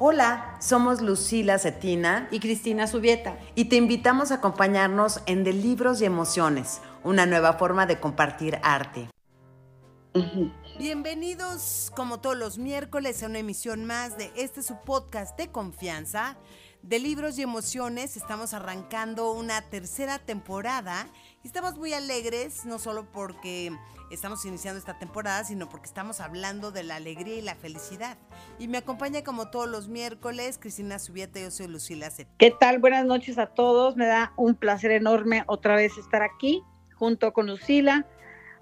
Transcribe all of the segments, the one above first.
Hola, somos Lucila Cetina y Cristina Subieta y te invitamos a acompañarnos en De Libros y Emociones, una nueva forma de compartir arte. Bienvenidos como todos los miércoles a una emisión más de este su podcast de confianza de libros y emociones. Estamos arrancando una tercera temporada y estamos muy alegres, no solo porque estamos iniciando esta temporada, sino porque estamos hablando de la alegría y la felicidad. Y me acompaña como todos los miércoles Cristina Subieta, yo soy Lucila Cet. ¿Qué tal? Buenas noches a todos. Me da un placer enorme otra vez estar aquí junto con Lucila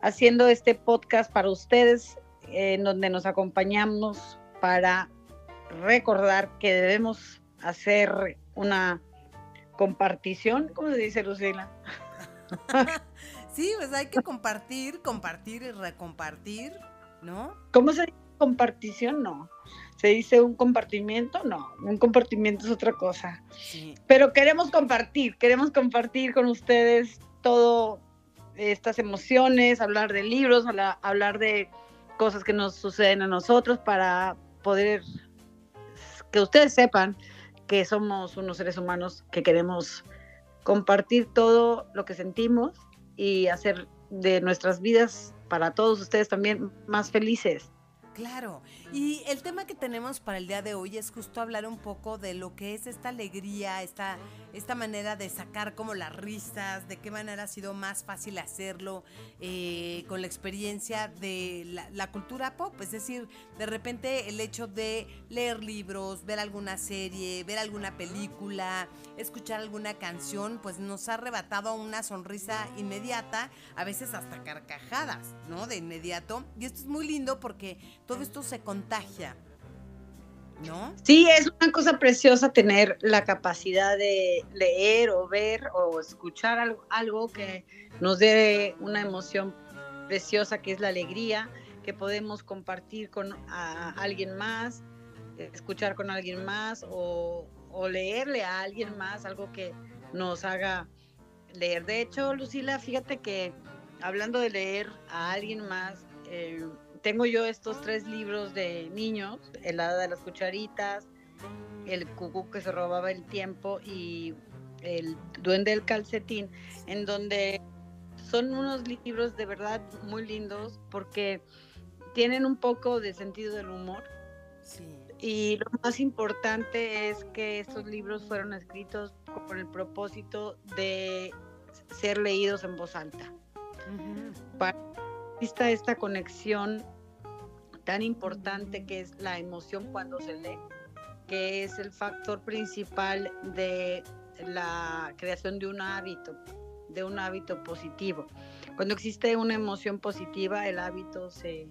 haciendo este podcast para ustedes, en donde nos acompañamos para recordar que debemos hacer una compartición, ¿cómo se dice Lucila? sí, pues hay que compartir, compartir y recompartir, ¿no? ¿Cómo se dice compartición? No. ¿Se dice un compartimiento? No, un compartimiento es otra cosa. Pero queremos compartir, queremos compartir con ustedes todo estas emociones, hablar de libros, hablar de cosas que nos suceden a nosotros para poder que ustedes sepan que somos unos seres humanos que queremos compartir todo lo que sentimos y hacer de nuestras vidas para todos ustedes también más felices. Claro, y el tema que tenemos para el día de hoy es justo hablar un poco de lo que es esta alegría, esta, esta manera de sacar como las risas, de qué manera ha sido más fácil hacerlo eh, con la experiencia de la, cultura pop, es decir, de repente el hecho de leer libros, ver alguna serie, ver alguna película, escuchar alguna canción, pues nos ha arrebatado una sonrisa inmediata, a veces hasta carcajadas, ¿no? De inmediato, y esto es muy lindo porque todo esto se contagia. ¿No? Sí, es una cosa preciosa tener la capacidad de leer o ver o escuchar algo, algo que nos dé una emoción preciosa que es la alegría, que podemos compartir con alguien más, escuchar con alguien más o, leerle a alguien más algo que nos haga leer. De hecho, Lucila, fíjate que hablando de leer a alguien más, eh, tengo yo estos tres libros de niños, El hada de las cucharitas, El cucú que se robaba el tiempo y El duende del calcetín, en donde son unos libros de verdad muy lindos porque tienen un poco de sentido del humor. Y lo más importante es que estos libros fueron escritos con el propósito de ser leídos en voz alta. Para exista esta conexión tan importante que es la emoción cuando se lee, que es el factor principal de la creación de un hábito, de un hábito positivo. Cuando existe una emoción positiva, el hábito se,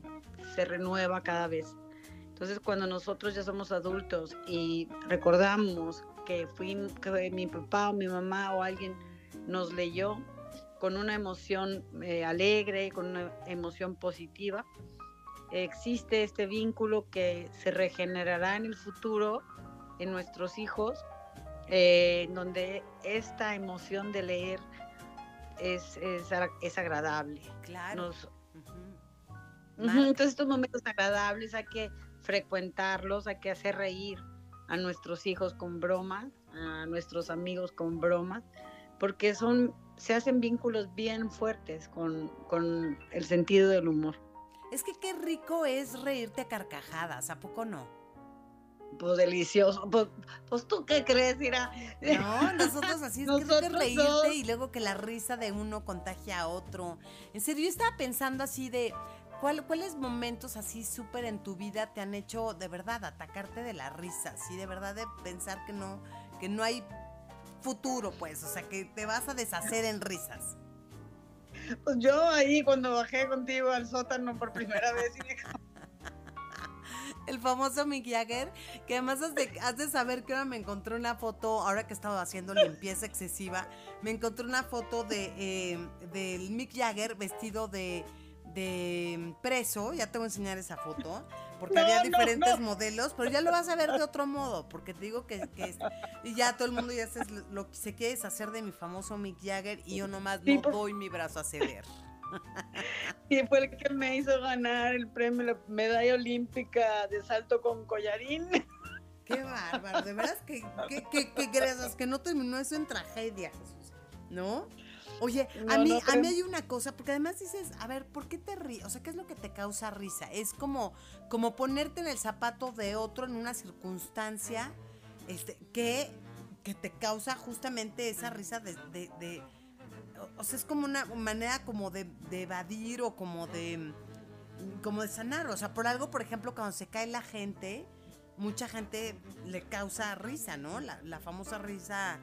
se renueva cada vez. Entonces, cuando nosotros ya somos adultos y recordamos que, fui, que mi papá o mi mamá o alguien nos leyó con una emoción eh, alegre, con una emoción positiva, existe este vínculo que se regenerará en el futuro en nuestros hijos, eh, donde esta emoción de leer es, es, agradable. Claro. Entonces estos momentos agradables hay que frecuentarlos, hay que hacer reír a nuestros hijos con bromas, a nuestros amigos con bromas, porque son, se hacen vínculos bien fuertes con, con el sentido del humor. Es que qué rico es reírte a carcajadas, ¿a poco no? Pues delicioso. Pues, pues tú qué crees, Ira. No, nosotros así es que reírte y luego que la risa de uno contagia a otro. En serio, yo estaba pensando así de ¿cuáles momentos así súper en tu vida te han hecho de verdad atacarte de la risa? Así de verdad de pensar que no, que no hay futuro, pues, o sea, que te vas a deshacer en risas. Pues yo ahí cuando bajé contigo al sótano por primera vez y el famoso Mick Jagger, que además has de, saber que ahora me encontré una foto, ahora que estaba haciendo limpieza excesiva, me encontré una foto de eh, del Mick Jagger vestido de de preso, ya te voy a enseñar esa foto, porque había diferentes modelos, pero ya lo vas a ver de otro modo, porque te digo que, y ya todo el mundo ya se, lo, se quiere deshacer de mi famoso Mick Jagger y yo nomás no doy mi brazo a ceder. Y fue el que me hizo ganar el premio, la medalla olímpica de salto con collarín. Qué bárbaro, de veras que, que, que, que que no terminó eso en tragedia, Jesús, ¿no? Oye, a mí, no, a mí hay una cosa, porque además dices, a ver, ¿por qué te ríes? O sea, ¿qué es lo que te causa risa? Es como, como ponerte en el zapato de otro en una circunstancia este, que, que te causa justamente esa risa de, de- de- o- o sea, es como una manera como de, de evadir o como de como de sanar, o sea, por algo, por ejemplo, cuando se cae la gente, mucha gente le causa risa, ¿no? La, la famosa risa,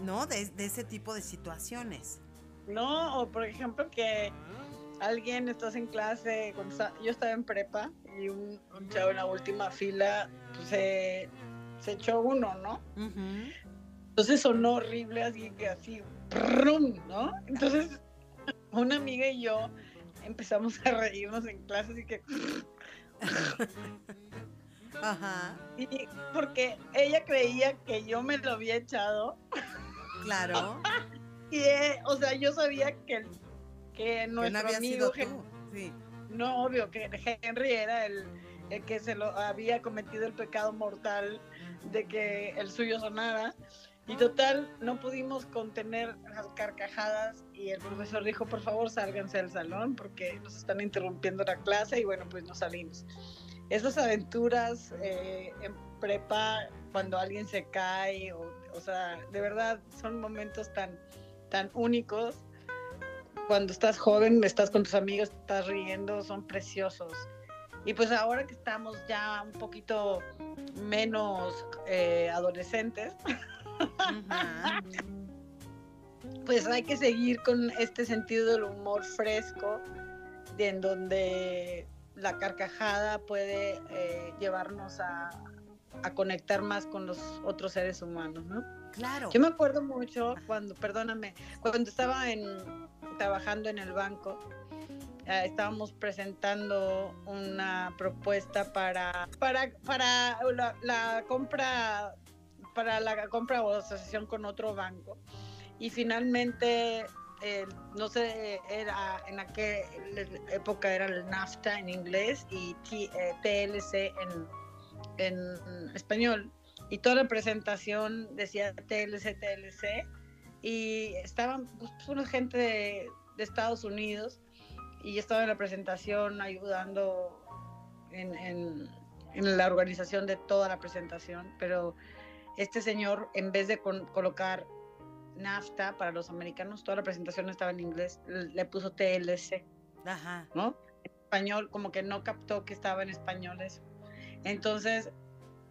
¿no? De, de ese tipo de situaciones. No, o por ejemplo que alguien estás en clase, cuando está- yo estaba en prepa y un, un chavo en la última fila pues, se, se echó uno, ¿no? Entonces sonó horrible, así que así. ¿no? Entonces una amiga y yo empezamos a reírnos en clase, así que Ajá, y porque ella creía que yo me lo había echado claro. y eh, o sea yo sabía que que que no nuestro amigo sido tú. Sí. No, obvio que Henry era el, el que se lo había cometido el pecado mortal de que el suyo sonara. Y total, no pudimos contener las carcajadas y el profesor dijo, por favor, sálganse del salón porque nos están interrumpiendo la clase y bueno, pues nos salimos. Esas aventuras eh, en prepa, cuando alguien se cae, o, o sea, de verdad son momentos tan, tan únicos cuando estás joven, estás con tus amigos, estás riendo, son preciosos. Y pues ahora que estamos ya un poquito menos eh, adolescentes, pues hay que seguir con este sentido del humor fresco, de en donde la carcajada puede eh, llevarnos a, a conectar más con los otros seres humanos, ¿no? Yo me acuerdo mucho cuando, perdóname, cuando estaba en, trabajando en el banco, eh, estábamos presentando una propuesta para, para, para la, compra para la compra o asociación con otro banco. Y finalmente eh, no sé era en aquella época era el NAFTA en inglés y T- eh, TLC en, en español y toda la presentación decía TLC, TLC, y estaban pues, una gente de, de Estados Unidos, y yo estaba en la presentación ayudando en, en- en la organización de toda la presentación, pero este señor, en vez de con- colocar NAFTA para los americanos, toda la presentación estaba en inglés, le le puso TLC. Ajá. ¿no? En español, como que no captó que estaba en español eso. Entonces,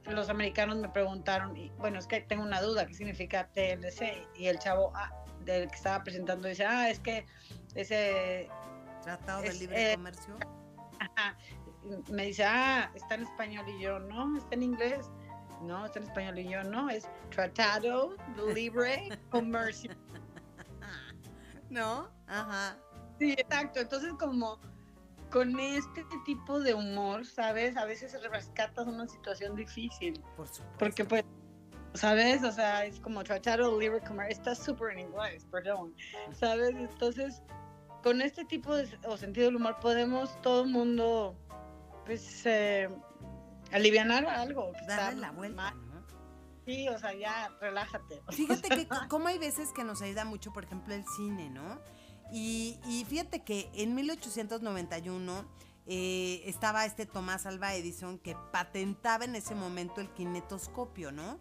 los americanos me preguntaron, y bueno, es que tengo una duda, ¿qué significa TLC? Y el chavo ah, del que estaba presentando dice, ah, es que ese, Tratado de libre eh, comercio. ajá, me dice, ah, está en español y yo, no, está en inglés. No, está en español y yo, no, es Tratado de Libre Comercio. ¿No? Ajá. Sí, exacto. Entonces, como con este tipo de humor, ¿sabes? A veces rescatas una situación difícil. Por supuesto. Porque, pues, ¿sabes? O sea, es como Tratado de Libre Comercio. Está súper en inglés, perdón. ¿Sabes? Entonces, con este tipo de o sentido del humor podemos todo el mundo, pues, eh, alivianar algo. Darle la vuelta. Sí, o sea, ya, relájate. Fíjate que como hay veces que nos ayuda mucho, por ejemplo, el cine, ¿no? Y, y fíjate que en 1891 eh, estaba este Tomás Alva Edison que patentaba en ese momento el kinetoscopio, ¿no?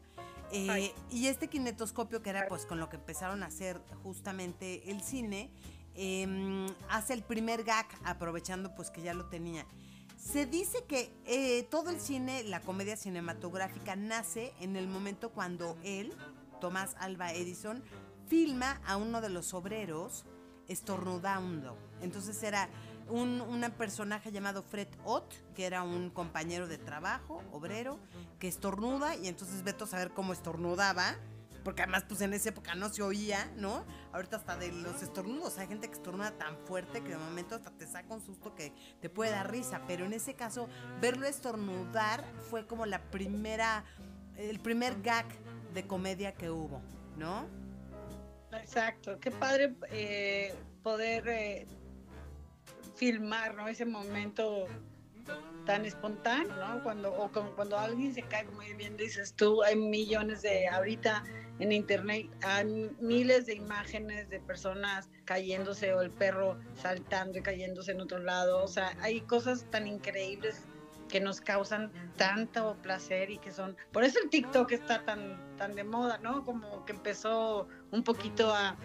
Eh, y este kinetoscopio, que era pues con lo que empezaron a hacer justamente el cine, eh, hace el primer gag aprovechando pues que ya lo tenía. Se dice que eh, todo el cine, la comedia cinematográfica, nace en el momento cuando él, Tomás Alba Edison, filma a uno de los obreros estornudando. Entonces era un, un personaje llamado Fred Ott, que era un compañero de trabajo, obrero, que estornuda y entonces Beto saber cómo estornudaba. Porque además, pues en esa época no se oía, ¿no? Ahorita hasta de los estornudos. Hay gente que estornuda tan fuerte que de momento hasta te saca un susto que te puede dar risa. Pero en ese caso, verlo estornudar fue como la primera, el primer gag de comedia que hubo, ¿no? Exacto, qué padre eh, poder eh, filmar ¿no? ese momento tan espontáneo, ¿no? Cuando, o cuando alguien se cae, como bien dices tú, hay millones de, ahorita en internet hay miles de imágenes de personas cayéndose o el perro saltando y cayéndose en otro lado, o sea, hay cosas tan increíbles que nos causan tanto placer y que son, por eso el TikTok está tan, tan de moda, ¿no? Como que empezó un poquito a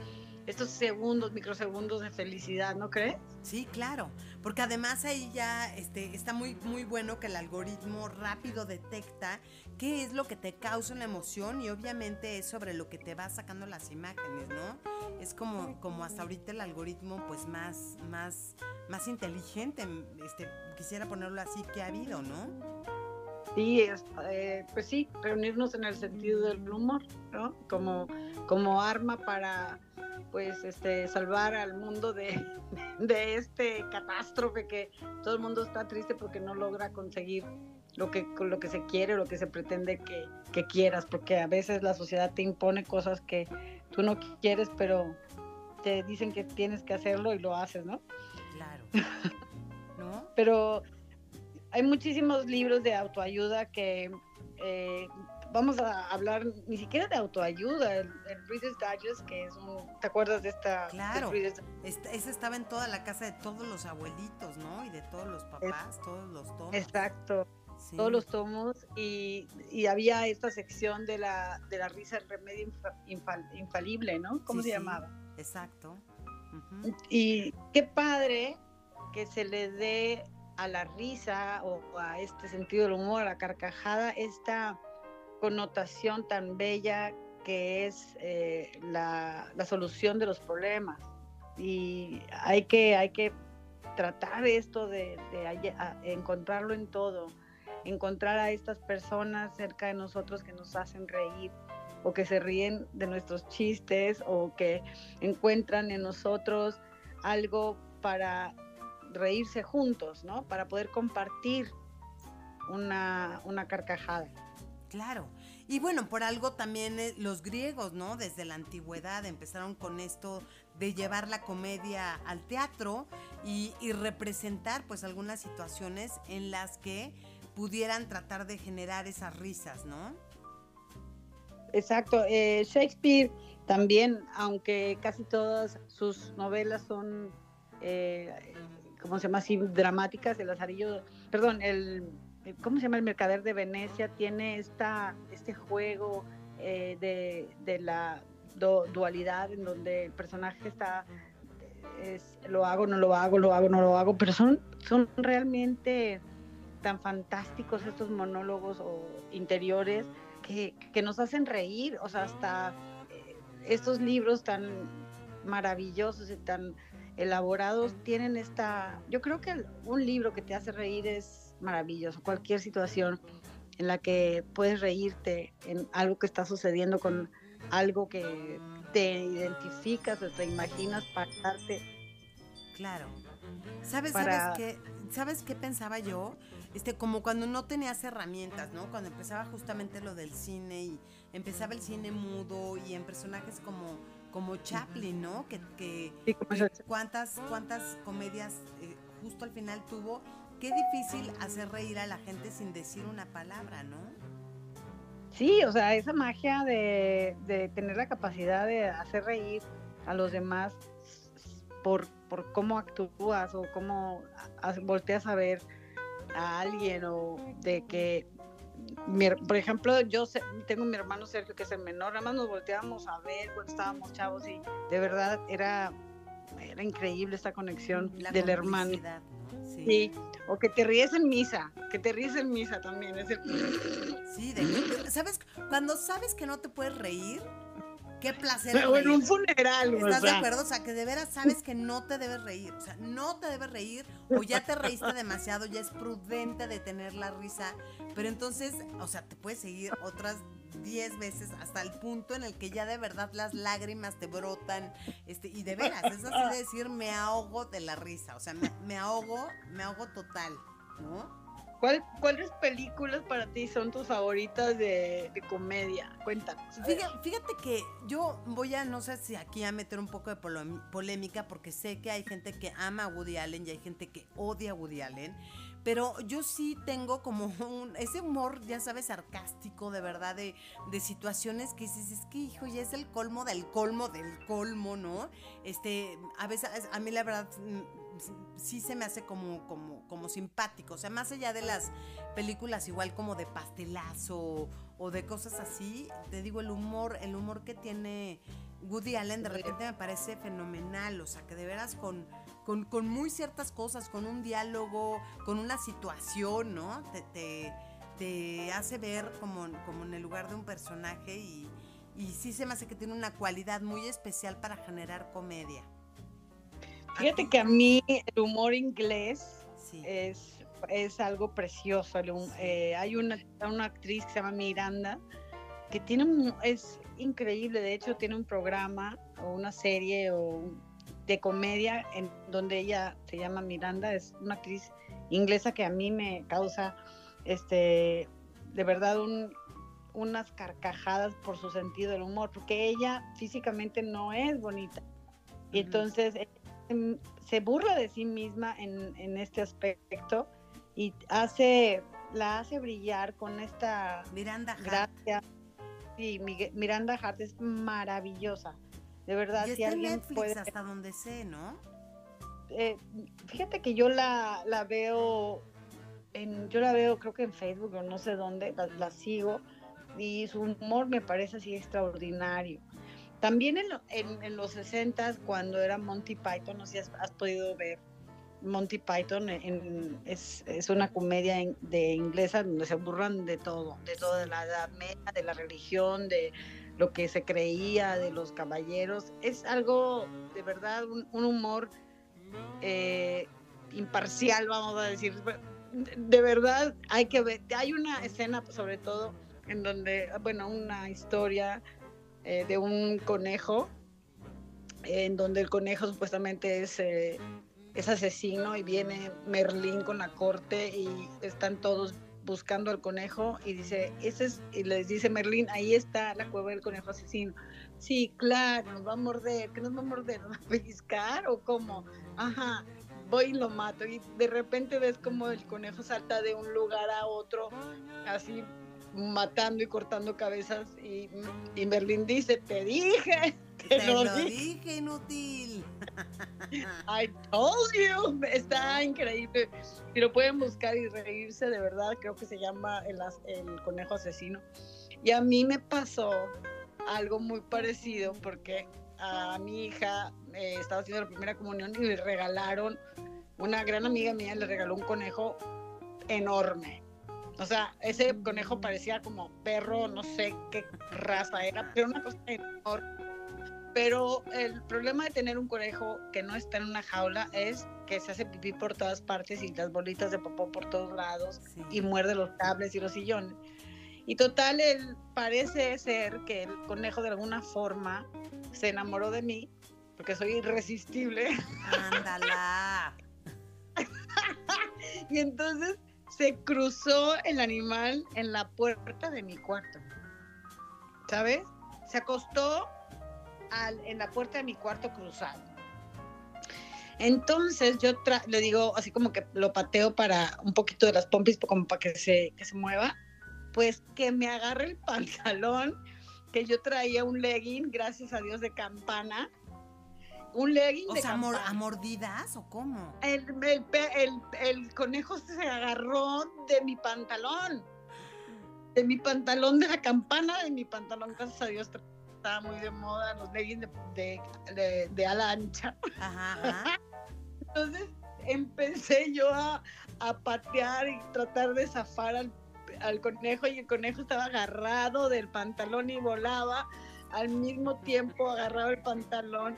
estos segundos, microsegundos de felicidad, ¿no crees? Sí, claro, porque además ahí ya este, está muy, muy bueno que el algoritmo rápido detecta qué es lo que te causa una emoción y obviamente es sobre lo que te va sacando las imágenes, ¿no? Es como, como hasta ahorita el algoritmo pues más, más, más inteligente, este, quisiera ponerlo así, que ha habido, ¿no? Sí, eh, pues sí, reunirnos en el sentido del humor, ¿no? Como, como arma para pues este salvar al mundo de, de este catástrofe que todo el mundo está triste porque no logra conseguir lo que, lo que se quiere, lo que se pretende que, que quieras, porque a veces la sociedad te impone cosas que tú no quieres, pero te dicen que tienes que hacerlo y lo haces, ¿no? Claro. ¿No? Pero hay muchísimos libros de autoayuda que eh, vamos a hablar ni siquiera de autoayuda, el, Reader's Digest, que es un, ¿te acuerdas de esta? Claro, ese estaba en toda la casa de todos los abuelitos, ¿no? Y de todos los papás, todos los tomos. Exacto, todos los tomos, y, había esta sección de la, de la risa, el remedio infalible, ¿no? ¿Cómo se llamaba? Exacto. Y qué padre que se le dé a la risa o a este sentido del humor, a la carcajada, esta connotación tan bella que es eh, la, solución de los problemas. Y hay que, hay que tratar esto de, encontrarlo en todo, encontrar a estas personas cerca de nosotros que nos hacen reír o que se ríen de nuestros chistes o que encuentran en nosotros algo para reírse juntos, ¿no? Para poder compartir una, carcajada. Claro. Y bueno, por algo también eh, los griegos, ¿no? Desde la antigüedad empezaron con esto de llevar la comedia al teatro y, representar pues algunas situaciones en las que pudieran tratar de generar esas risas, ¿no? Exacto. Eh, Shakespeare también, aunque casi todas sus novelas son eh, ¿cómo se llama? Así dramáticas, el azarillo, perdón, el, ¿cómo se llama? El mercader de Venecia tiene esta, este juego eh, de, la dualidad en donde el personaje está, es, lo hago, no lo hago, lo hago, no lo hago, pero son, son realmente tan fantásticos estos monólogos o interiores que, que nos hacen reír, o sea, hasta eh, estos libros tan maravillosos y tan elaborados tienen esta, yo creo que un libro que te hace reír es maravilloso, cualquier situación en la que puedes reírte en algo que está sucediendo con algo que te identificas o te imaginas para darte. Claro. ¿Sabes, ¿sabes, qué, ¿Sabes qué pensaba yo? Este, como cuando no tenías herramientas, ¿no? Cuando empezaba justamente lo del cine y empezaba el cine mudo y en personajes como como Chaplin, ¿no? Que, que, cuántas, cuántas comedias eh, justo al final tuvo. Qué difícil hacer reír a la gente sin decir una palabra, ¿no? Sí, o sea, esa magia de, tener la capacidad de hacer reír a los demás por, por cómo actúas o cómo volteas a ver a alguien o de que por ejemplo, yo tengo mi hermano Sergio que es el menor, nada más nos volteábamos a ver cuando estábamos chavos y de verdad era, era increíble esta conexión del hermano. Sí. O que te ríes en misa, que te ríes en misa también. Es Sí, ¿sabes? Cuando sabes que no te puedes reír, Qué placer. Pero en un funeral, ¿Estás de acuerdo? O sea, que de veras sabes que no te debes reír. O sea, no te debes reír o ya te reíste demasiado, ya es prudente detener la risa. Pero entonces, o sea, te puedes seguir otras 10 veces hasta el punto en el que ya de verdad las lágrimas te brotan. Este, y de veras, es así de decir, me ahogo de la risa. O sea, me, me ahogo, me ahogo total, ¿no? ¿Cuáles películas para ti son tus favoritas de, comedia? Cuéntanos. Fíjate, que yo voy a, no sé si aquí a meter un poco de polémica, porque sé que hay gente que ama a Woody Allen y hay gente que odia a Woody Allen. Pero yo sí tengo como un, ese humor, ya sabes, sarcástico, de verdad, de, de situaciones que dices, es que hijo, ya es el colmo del colmo del colmo, ¿no? Este, a veces, a mí la verdad mm, sí se me hace como, como, como simpático. O sea, más allá de las películas igual como de pastelazo o de cosas así, te digo, el humor, el humor que tiene Woody Allen de repente me parece fenomenal. O sea, que de veras con con, muy ciertas cosas, con un diálogo, con una situación, ¿no? Te, te, hace ver como, como, en el lugar de un personaje y, y sí se me hace que tiene una cualidad muy especial para generar comedia. Fíjate que a mí el humor inglés es, es algo precioso. Eh, hay una, una actriz que se llama Miranda que tiene un, es increíble, de hecho tiene un programa o una serie o un de comedia en donde ella se llama Miranda, es una actriz inglesa que a mí me causa este de verdad unas carcajadas por su sentido del humor, porque ella físicamente no es bonita. Y entonces se burla de sí misma en, este aspecto y hace la hace brillar con esta Miranda gracia. Sí, Miranda Hart es maravillosa. De verdad, si alguien puede. hasta donde sé, ¿no? Eh, fíjate que yo la, la veo, en, yo la veo creo que en Facebook o no sé dónde, la, sigo y su humor me parece así extraordinario. También en, en, los 60 cuando era Monty Python, no sé si has, podido ver Monty Python, es, es, una comedia de inglesa donde se burlan de todo, de toda la edad media, de la religión, de lo que se creía de los caballeros. Es algo de verdad, un, humor eh, imparcial, vamos a decir. De verdad, hay que ver. Hay una escena, sobre todo, en donde, bueno, una historia eh, de un conejo, en donde el conejo supuestamente es, eh, es asesino y viene Merlín con la corte y están todos buscando al conejo y dice, ese es, y les dice Merlín, ahí está la cueva del conejo asesino. Sí, claro, nos va a morder, ¿qué nos va a morder? ¿Nos va a pellizcar o cómo? Ajá, voy y lo mato. Y de repente ves como el conejo salta de un lugar a otro, así matando y cortando cabezas. Y, y Merlín dice, te dije. Te, lo, dije, inútil. I told you. Está increíble. Si lo pueden buscar y reírse, de verdad, creo que se llama El, el Conejo Asesino. Y a mí me pasó algo muy parecido porque a mi hija eh, estaba haciendo la primera comunión y le regalaron, una gran amiga mía le regaló un conejo enorme. O sea, ese conejo parecía como perro, no sé qué raza era, pero una cosa enorme pero el problema de tener un conejo que no está en una jaula es que se hace pipí por todas partes y las bolitas de popó por todos lados y muerde los cables y los sillones. Y total, él parece ser que el conejo de alguna forma se enamoró de mí porque soy irresistible. Ándala. y entonces se cruzó el animal en la puerta de mi cuarto. ¿Sabes? Se acostó en la puerta de mi cuarto cruzado. Entonces yo le digo, así como que lo pateo para un poquito de las pompis, como para que se, que se mueva, pues que me agarre el pantalón, que yo traía un legging, gracias a Dios, de campana. Un legging o de sea, ¿A mordidas o cómo? El, el, el, conejo se agarró de mi pantalón. De mi pantalón, de la campana de mi pantalón, gracias a Dios estaba muy de moda los leggings de, de, de, ala ancha. Entonces empecé yo a, a, patear y tratar de zafar al, al, conejo y el conejo estaba agarrado del pantalón y volaba. Al mismo tiempo agarraba el pantalón.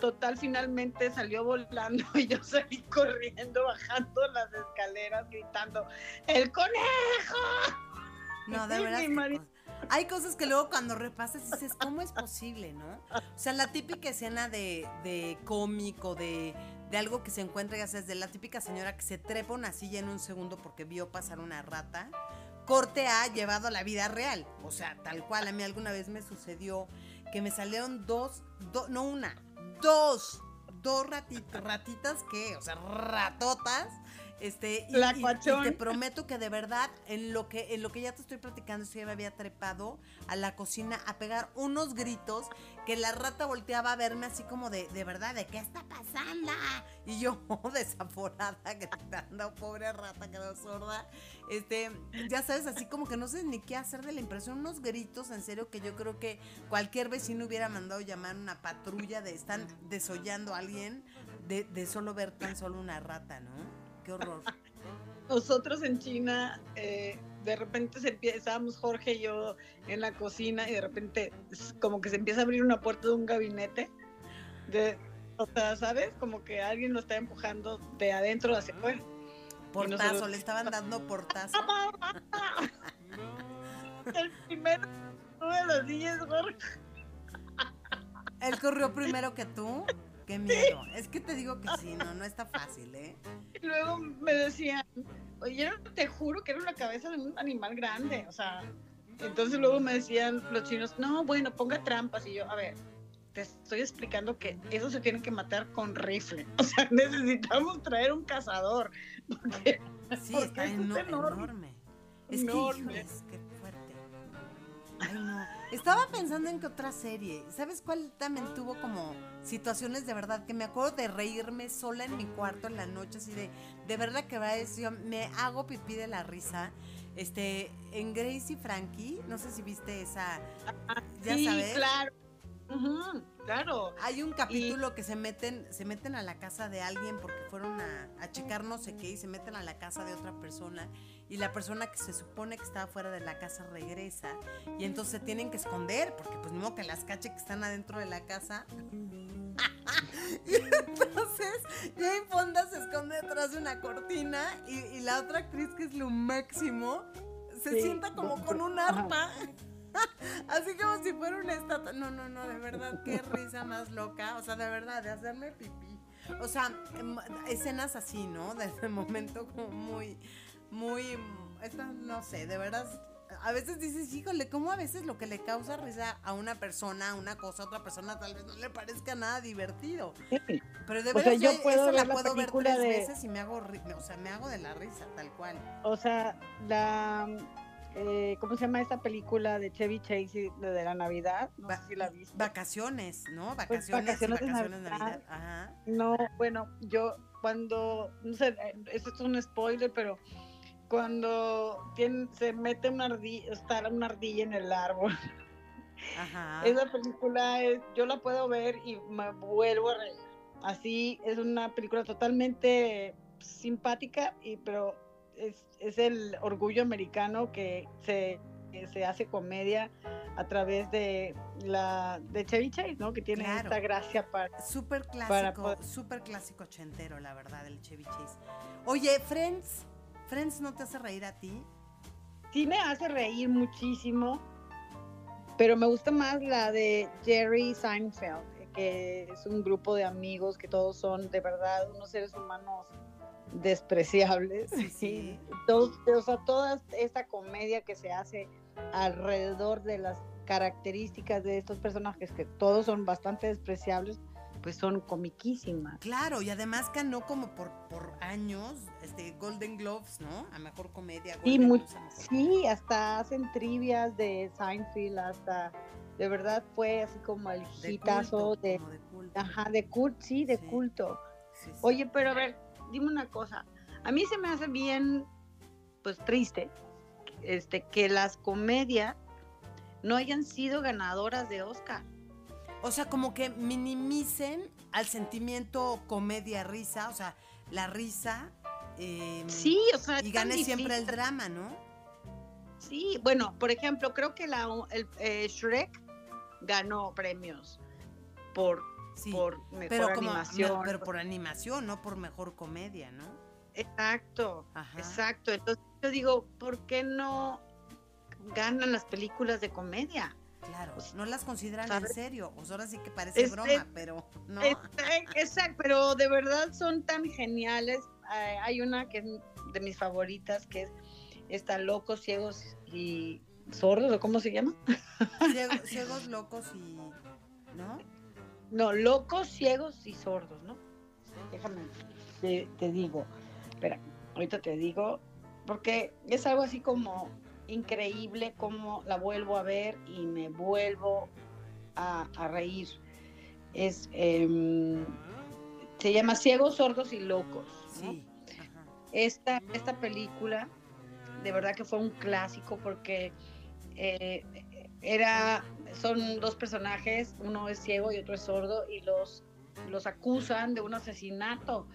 Total, finalmente salió volando y yo salí corriendo, bajando las escaleras, gritando, ¡El conejo! No, de verdad hay cosas que luego cuando repasas dices, ¿cómo es posible, no? O sea, la típica escena de, de cómico, de, de algo que se encuentra, ya sabes, de la típica señora que se trepa una silla en un segundo porque vio pasar una rata, corte ha llevado a la vida real. O sea, tal cual, a mí alguna vez me sucedió que me salieron dos, no una, dos, dos ratitas, ratitas que, o sea, ratotas Este, y, La y- y te prometo que de verdad, en lo que, en lo que ya te estoy platicando, sí me había trepado a la cocina a pegar unos gritos que la rata volteaba a verme así como de, de verdad, de qué está pasando. Y yo, desaforada, gritando, pobre rata, quedó sorda. Este, ya sabes, así como que no sé ni qué hacer de la impresión, unos gritos en serio que yo creo que cualquier vecino hubiera mandado llamar una patrulla de están desollando a alguien de, de solo ver tan solo una rata, ¿no? Qué horror. Nosotros en China, eh, de repente se empieza, estábamos Jorge y yo en la cocina y de repente como que se empieza a abrir una puerta de un gabinete. De, o sea, ¿sabes? Como que alguien lo está empujando de adentro hacia afuera. Portazo, nosotros- le estaban dando portazo. El primero de los niños, Jorge. Él corrió primero que tú. Qué miedo. Es que te digo que sí, no, no está fácil, ¿eh? Y luego me decían, oye, te juro que era una cabeza de un animal grande. O sea, entonces luego me decían los chinos, no, bueno, ponga trampas. Y yo, a ver, te estoy explicando que eso se tiene que matar con rifle. O sea, necesitamos traer un cazador. Porque, Sí, porque está esto es eno- enorme. enorme. Es que, Enorme. híjoles, qué fuerte. Ay, no. Estaba pensando en que otra serie. ¿Sabes cuál también tuvo como situaciones de verdad? Que me acuerdo de reírme sola en mi cuarto en la noche, así de, de verdad que va yo me hago pipí de la risa. Este, en Grace y Frankie, no sé si viste esa, ya sí, sabes. claro. Ujú, claro. Hay un capítulo que se meten, se meten a la casa de alguien porque fueron a, a checar no sé qué y se meten a la casa de otra persona y la persona que se supone que estaba fuera de la casa regresa y entonces se tienen que esconder porque pues modo que las cache que están adentro de la casa. Y entonces Jane Fonda se esconde detrás de una cortina y, y la otra actriz que es lo máximo se Sí. sienta como con un arpa. Así como si fuera una estatua. No, no, no, de verdad, qué risa más loca. O sea, de verdad, de hacerme pipí. O sea, em, escenas así, ¿no? Desde el momento como muy, muy, esta, no sé, de verdad. A veces dices, híjole, ¿cómo a veces lo que le causa risa a una persona, a una cosa, a otra persona, tal vez no le parezca nada divertido? Sí. Pero de O sea, verdad, yo yo puedo esa la ver la puedo ver tres de- veces y me hago, o sea, me hago de la risa, tal cual. O sea, la. eh, ¿Cómo se llama esta película de Chevy Chase de, la Navidad? No Va- sé si la viste. Vacaciones, ¿no? Pues, Vacaciones, y vacaciones de vacaciones de Navidad. Navidad. Ajá. No, bueno, yo cuando, no sé, eh, esto es un spoiler, pero cuando tiene, se mete una ardilla, está una ardilla en el árbol. Ajá. Esa película es, yo la puedo ver y me vuelvo a reír. Así es una película totalmente simpática, y, pero es, es el orgullo americano que se, que se hace comedia a través de la de Chevy Chase, ¿no? Que tiene Claro. esta gracia para Súper para clásico, poder- súper clásico ochentero, la verdad, el Chevy Chase. Oye, Friends, Friends no te hace reír a ti. sí me hace reír muchísimo, pero me gusta más la de Jerry Seinfeld, que es un grupo de amigos que todos son de verdad unos seres humanos despreciables. Sí, sí. Todos, o sea, toda esta comedia que se hace alrededor de las características de estos personajes, que todos son bastante despreciables, pues son comiquísimas. Claro, y además ganó como por, por años este Golden Globes, ¿no? A mejor comedia. Sí, Golden mejor sí, hasta hacen trivias de Seinfeld, hasta de verdad fue así como el de hitazo culto, de, como de culto. ajá, de culto, sí, de Sí. culto. Sí, sí. Oye, pero a ver, dime una cosa. A mí se me hace bien, pues triste, este, que las comedias no hayan sido ganadoras de Oscar. O sea, como que minimicen al sentimiento comedia-risa, o sea, la risa. eh, Sí, o sea, Y gane siempre el drama, ¿no? Sí, bueno, por ejemplo, creo que la, el, eh, Shrek ganó premios por, Sí. por mejor pero como animación. pero por animación, no por mejor comedia, ¿no? Exacto, Ajá. exacto. Entonces yo digo, ¿por qué no ganan las películas de comedia? Claro, no las consideran en serio. Sea, ahora sí que parece Este- broma, pero no. Exacto, exacto, pero de verdad son tan geniales. Eh, hay una que es de mis favoritas, que es esta Locos, Ciegos y Sordos, ¿o cómo se llama? Ciegos, ciegos, locos y. ¿No? No, Locos, Ciegos y Sordos, ¿no? Déjame, te, te digo. Espera. ahorita te digo, porque es algo así como increíble como la vuelvo a ver y me vuelvo a, reír. Es, em, se llama Ciegos, Sordos y Locos. Esta, esta película de verdad que fue un clásico porque eh, era, son dos personajes, uno es ciego y otro es sordo, y los, los acusan de un asesinato.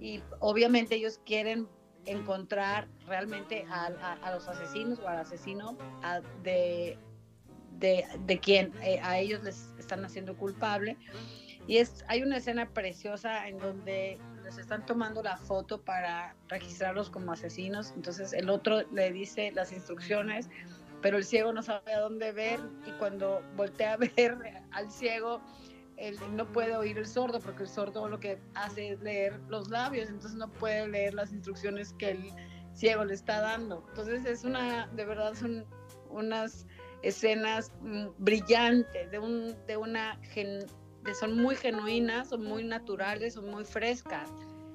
Y obviamente ellos quieren encontrar realmente a, los asesinos o al asesino de, de, quien eh, a ellos les están haciendo culpable. Y es, hay una escena preciosa en donde les están tomando la foto para registrarlos como asesinos. Entonces el otro le dice las instrucciones, pero el ciego no sabe a dónde ver y cuando voltea a ver al ciego, él no puede oír el sordo porque el sordo lo que hace es leer los labios, entonces no puede leer las instrucciones que el ciego le está dando. Entonces es una, de verdad son unas escenas mm, brillantes, de, un, de una, son muy genuinas, son muy naturales, son muy frescas.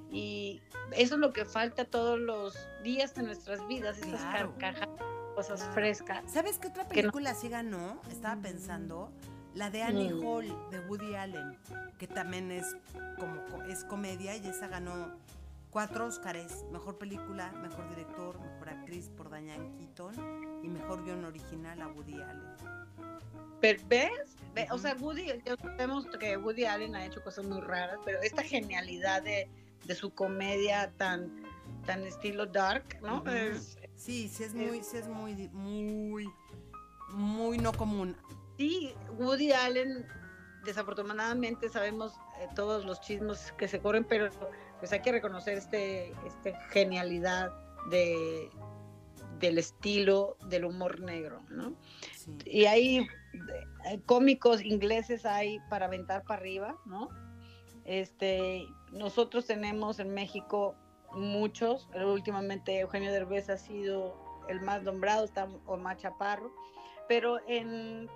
Y eso es lo que falta todos los días de nuestras vidas, esas carcajadas, cosas frescas. ¿Sabes qué otra película sí ganó? Estaba pensando la de Annie mm. Hall de Woody Allen, que también es como es comedia y esa ganó cuatro Oscars, mejor película, mejor director, mejor actriz por Diane Keaton y mejor guion original a Woody Allen. Pero, ¿Ves? O sea, Woody, ya sabemos que Woody Allen ha hecho cosas muy raras, pero esta genialidad de, su comedia tan, tan estilo dark, ¿no? sí, sí es muy, sí es muy, muy, muy no común sí, Woody Allen, desafortunadamente sabemos eh, todos los chismos que se corren, pero pues hay que reconocer este, este genialidad de, del estilo del humor negro, ¿no? Y hay, cómicos ingleses hay para aventar para arriba, ¿no? Este, nosotros tenemos en México muchos, últimamente Eugenio Derbez ha sido el más nombrado, está Omar Chaparro, pero en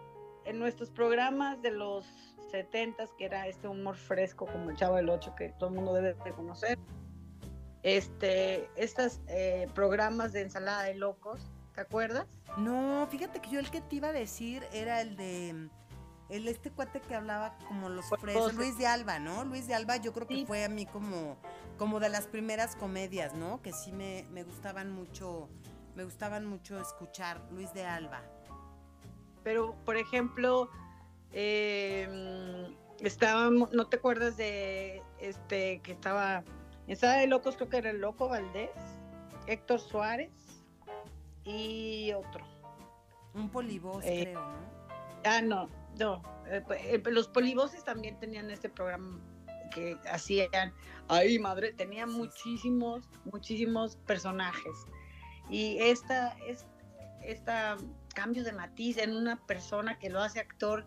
en nuestros programas de los 70 que era este humor fresco como el Chavo del 8 que todo el mundo debe de conocer, este, estos eh, programas de ensalada de locos, ¿te acuerdas? No, fíjate que yo el que te iba a decir era el de el este cuate que hablaba como los frescos, Luis de Alba, ¿no? Luis de Alba yo creo que fue a mí como, como de las primeras comedias, ¿no? Que sí me, me gustaban mucho, me gustaban mucho escuchar, Luis de Alba. Pero, por ejemplo, eh, estábamos, ¿no te acuerdas de este que estaba en Sala de Locos? Creo que era el Loco Valdés, Héctor Suárez y otro. Un polibos, eh, creo, ¿no? Ah, no, no. Eh, pues, los poliboses también tenían este programa que hacían, ay madre, tenían muchísimos, muchísimos personajes. Y esta, es, esta cambio de matiz en una persona que lo hace actor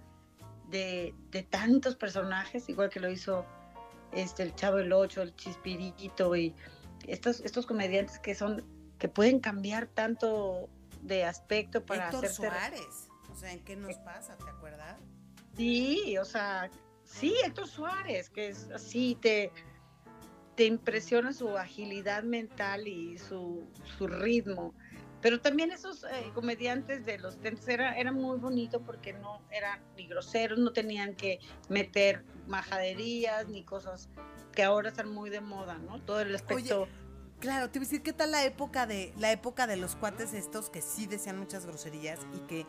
de, tantos personajes, igual que lo hizo este, el Chavo el Ocho, el Chispirito y estos, estos comediantes que son, que pueden cambiar tanto de aspecto para Héctor Suárez, o sea, ¿en qué nos pasa? ¿Te acuerdas? Sí, o sea, sí, Héctor Suárez, que es así, te, te impresiona su agilidad mental y su, su ritmo. Pero también esos eh, comediantes de los tentes era, era muy bonito porque no eran ni groseros, no tenían que meter majaderías ni cosas que ahora están muy de moda, ¿no? Todo el aspecto... Claro, te voy a decir, ¿qué tal la época de la época de los cuates estos que sí decían muchas groserías y que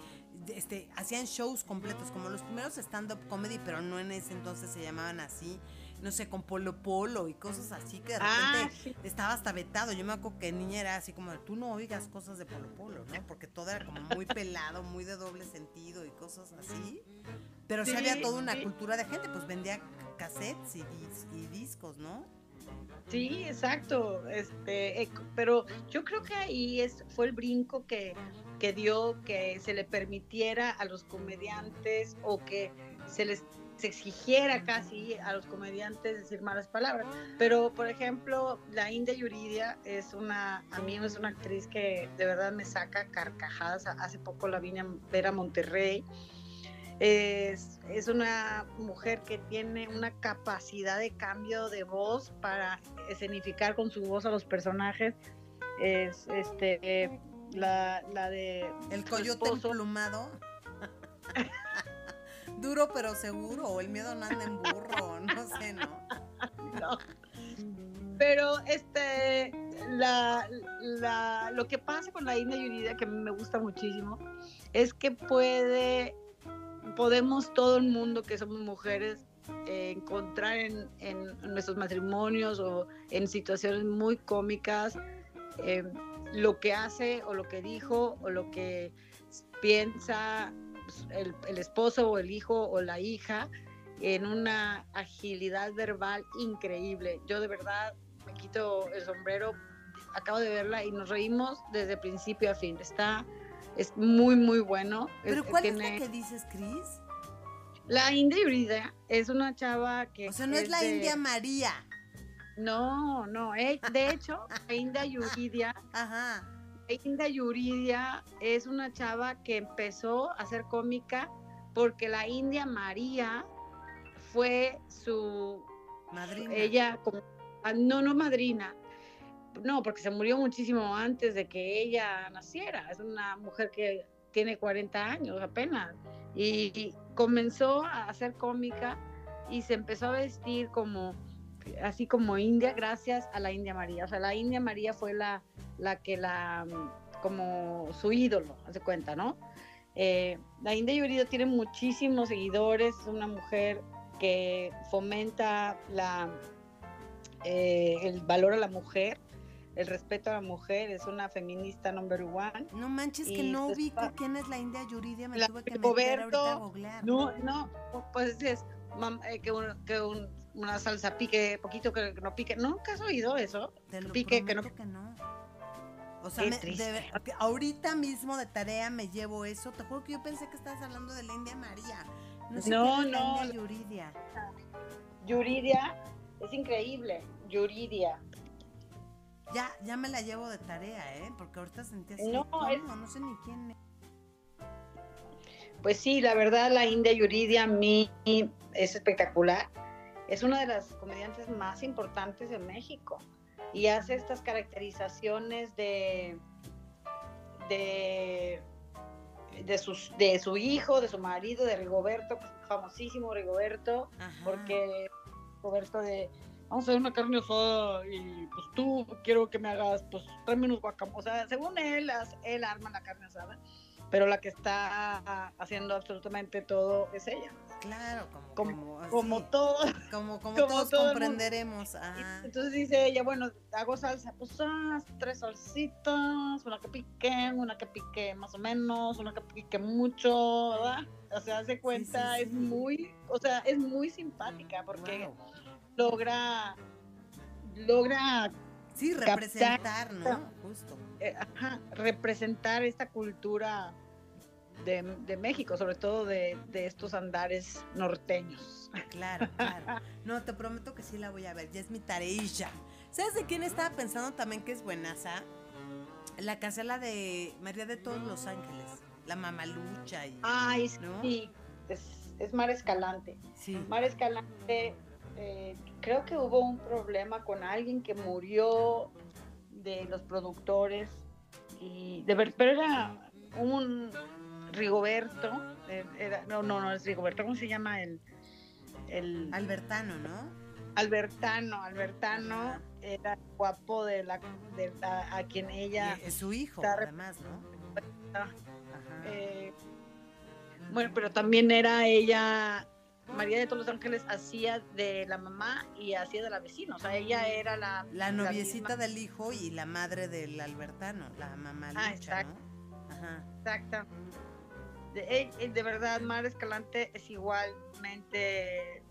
este, hacían shows completos, como los primeros stand-up comedy, pero no en ese entonces se llamaban así, no sé, con Polo Polo y cosas así que de ah, repente estaba hasta vetado. Yo me acuerdo que niña era así como, tú no oigas cosas de Polo Polo, ¿no? Porque todo era como muy pelado, muy de doble sentido y cosas así. Pero sí, había toda una cultura de gente, pues vendía cassettes y, y discos, ¿no? Sí, exacto. Este, eh, pero yo creo que ahí es, fue el brinco que, que dio que se le permitiera a los comediantes o que se les se exigiera casi a los comediantes decir malas palabras. Pero, por ejemplo, la India Yuridia es una, a mí es una actriz que de verdad me saca carcajadas. Hace poco la vine a ver a Monterrey. Es, es una mujer que tiene una capacidad de cambio de voz para escenificar con su voz a los personajes es este la, la de El coyote esposo. emplumado. Duro pero seguro, o el miedo no anda en burro, no sé, ¿no? No. Pero este, la, la- lo que pasa con la India Yurida, que me gusta muchísimo, es que puede, podemos todo el mundo que somos mujeres eh, encontrar en, en nuestros matrimonios o en situaciones muy cómicas eh, lo que hace o lo que dijo o lo que piensa el, el esposo o el hijo o la hija en una agilidad verbal increíble. Yo de verdad me quito el sombrero, acabo de verla y nos reímos desde principio a fin. Está, es muy, muy bueno. Pero Es- ¿cuál es la que dices, Cris? La India Yurida es una chava que... O sea, no es la de- India María. No, no, eh, de hecho, la India Yuridia Ajá. Inda Yuridia es una chava que empezó a hacer cómica porque la India María fue su Madrina. ella como ah, no no madrina. No porque se murió muchísimo antes de que ella naciera. Es una mujer que tiene 40 años apenas. Y, y comenzó a hacer cómica y se empezó a vestir como así como india gracias a la India María. O sea la India María fue la la que la mm, como su ídolo hace cuenta no Eh, la India Yurida tiene muchísimos seguidores es una mujer que fomenta la, eh, el valor a la mujer, el respeto a la mujer, es una feminista number one. No manches que no después- ubico quién es la India Yuridia, me La tuve que meter a googlear. No, no, pues es eh, que, un- que un- una salsa pique, poquito que no pique. ¿Nunca has oído eso? Te lo pique, que no- que no. O sea, me- de- ahorita mismo de tarea me llevo eso. Te juro que yo pensé que estabas hablando de la India María. No sé No, es no. la India Yuridia. Yuridia es increíble, Yuridia. Ya, ya me la llevo de tarea, ¿eh? Porque ahorita sentí así. No, ¿cómo? es- No sé ni quién es. Pues sí, la verdad, la India Yuridia a mí es espectacular. Es una de las comediantes más importantes de México y hace estas caracterizaciones de, de, de, sus, de su hijo, de su marido, de Rigoberto, famosísimo Rigoberto, Ajá. porque Rigoberto de vamos a hacer una carne asada y pues tú quiero que me hagas, pues tráeme unos guacamoles. O sea, según él, él arma la carne asada, pero la que está haciendo absolutamente todo es ella. Claro, como, Como- como, todo. como, como todos todo comprenderemos. Entonces dice ella, bueno, hago salsa, pues haz tres salsitas, una que pique, una que pique más o menos, una que pique mucho, ¿verdad? O sea, hace cuenta, sí, es muy, o sea, es muy simpática porque Wow. logra, logra Sí, captar- representar, ¿no? Justo. eh, ajá, representar esta cultura de, de México, sobre todo de, de estos andares norteños. Claro, claro. No, te prometo que sí la voy a ver. Ya es mi tareilla. ¿Sabes de quién estaba pensando también que es buenaza? La casela de María de todos los Ángeles. La mamalucha y. Ay, ¿No? sí, es, es Mar Escalante. Sí. Mar Escalante, eh, creo que hubo un problema con alguien que murió de los productores y de ver, pero era un Rigoberto, eh, era, no, no, no es Rigoberto, ¿cómo se llama el, el Albertano, ¿no? Albertano? Albertano era guapo de la, de la- a quien ella Y es su hijo, está además, ¿no? Ajá. Eh, bueno, pero también era ella, María de todos los Ángeles, hacía de la mamá y hacía de la vecina. O sea, ella era la. La noviecita del hijo y la madre del Albertano, la mamá Ah, lucha, exacto. ¿no? Ajá. Exacta. De, eh, eh, de verdad, Mar Escalante es igualmente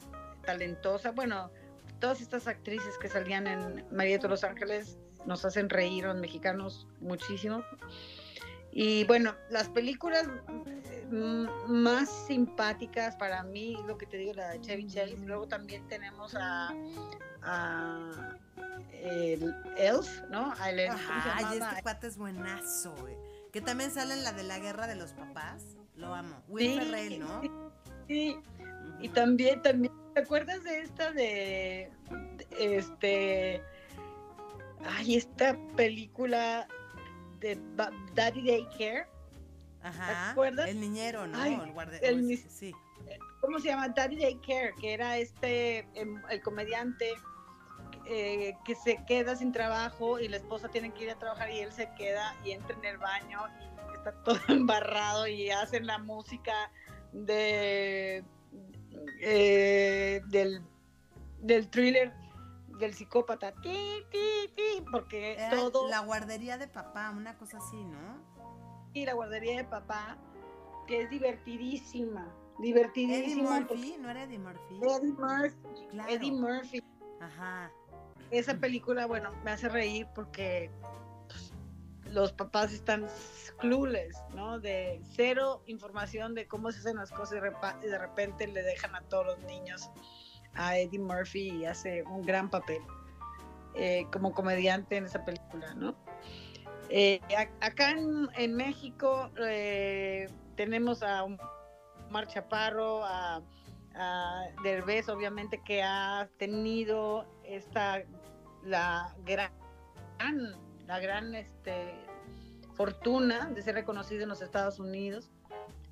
talentosa. Bueno, todas estas actrices que salían en María de los Ángeles nos hacen reír a los mexicanos muchísimo. Y bueno, las películas eh, m- más simpáticas para mí, lo que te digo, la de Chevy Chase. Luego también tenemos a, a el Elf, ¿no? A el- ¿cómo se Ajá, y este cuate es buenazo, güey. Que también sale en la de la guerra de los papás. Lo amo. Will Sí, Ferrell, ¿no? sí, y también, también, ¿te acuerdas de esta de, de- este, Ay, esta película de Daddy Daycare. Ajá. ¿Te acuerdas? El niñero, ¿no? Ay, el guardia. el sí. ¿Cómo se llama? Daddy Daycare, que era este, em, el comediante eh, que se queda sin trabajo y la esposa tiene que ir a trabajar y él se queda y entra en el baño y está todo embarrado y hacen la música de eh, del, del thriller del psicópata ti, ti, ti, porque Era todo La guardería de papá, una cosa así, ¿no? y la guardería de papá que es divertidísima Eddie divertidísima Murphy, ¿no era Eddie Murphy? Eddie Murphy Claro. Eddie Murphy Ajá. esa película, bueno, me hace reír porque los papás están clueless, ¿no? De cero información de cómo se hacen las cosas y, de repente le dejan a todos los niños a Eddie Murphy y hace un gran papel eh, como comediante en esa película, ¿no? Eh, acá en, en México eh, tenemos a Omar Chaparro, a, a Derbez, obviamente, que ha tenido esta la gran la gran este fortuna de ser reconocido en los Estados Unidos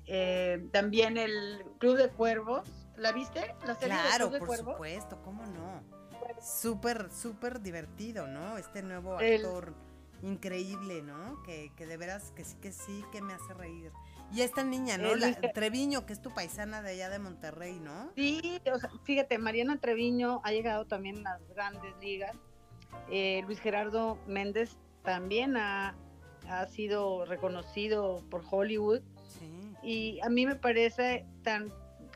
Eh, también el Club de Cuervos ¿la viste? la serie Claro, Club de por Cuervos supuesto, ¿cómo no? Súper, súper divertido, ¿no? Este nuevo El- actor increíble, ¿no? Que, que de veras que sí, que sí, que me hace reír. Y esta niña, ¿no? El La, Treviño, que es tu paisana de allá de Monterrey, ¿no? Sí, o sea, fíjate, Mariana Treviño ha llegado también a las grandes ligas. Eh, Luis Gerardo Méndez también ha, ha sido reconocido por Hollywood. Sí. Y a mí me parece tan,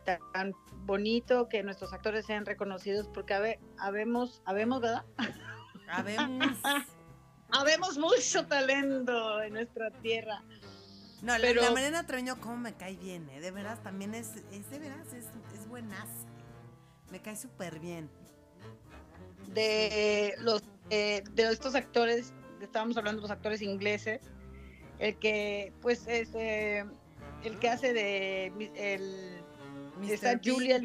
tan, tan bonito que nuestros actores sean reconocidos porque habe- habemos, habemos, ¿verdad? Habemos. Habemos mucho talento en nuestra tierra. No, la, Pero- la Mariana Treviño, cómo me cae bien, ¿eh? De veras, también es, es de veras, es, es buenaza. Me cae súper bien. de los eh, de estos actores, estábamos hablando de los actores ingleses, el que pues es eh, el que hace de el Mr. Bean. Julia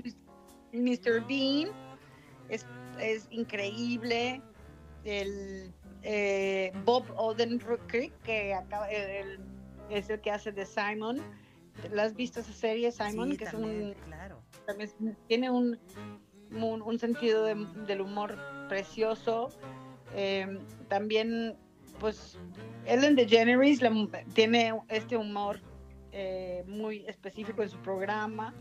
Mr. Bean es, es increíble el eh, Bob Odenkirk que acaba el- es el que hace de Simon ¿la has visto esa serie Simon Sí, que es también, un claro. también es- tiene un, un, un sentido de- del humor precioso. Eh, también, pues, Ellen DeGeneres la tiene este humor eh, muy específico en su programa.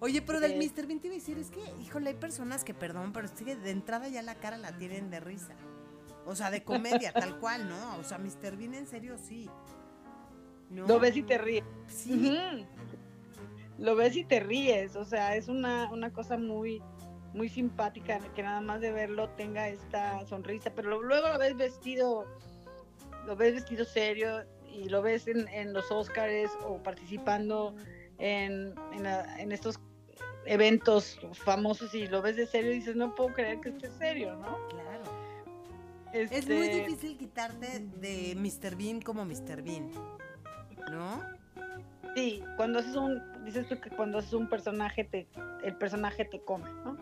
Oye, pero del Eh, Mr. Bean te iba a decir, es que, híjole, hay personas que, perdón, pero es que de entrada ya la cara la tienen de risa. O sea, de comedia, tal cual, ¿no? O sea, Mr. Bean en serio sí. ¿No? Lo ves y te ríes. Sí. Lo ves y te ríes. O sea, es una, una cosa muy, muy simpática que nada más de verlo tenga esta sonrisa. Pero luego lo ves vestido, lo ves vestido serio y lo ves en, en los Oscars o participando en, en, la- en estos eventos famosos y lo ves de serio y dices, no puedo creer que esté serio, ¿no? claro. Es Este, muy difícil quitarte de Mr. Bean como Mr. Bean. ¿No? Sí, cuando haces un, dices tú que cuando haces un personaje, te, el personaje te come, ¿no?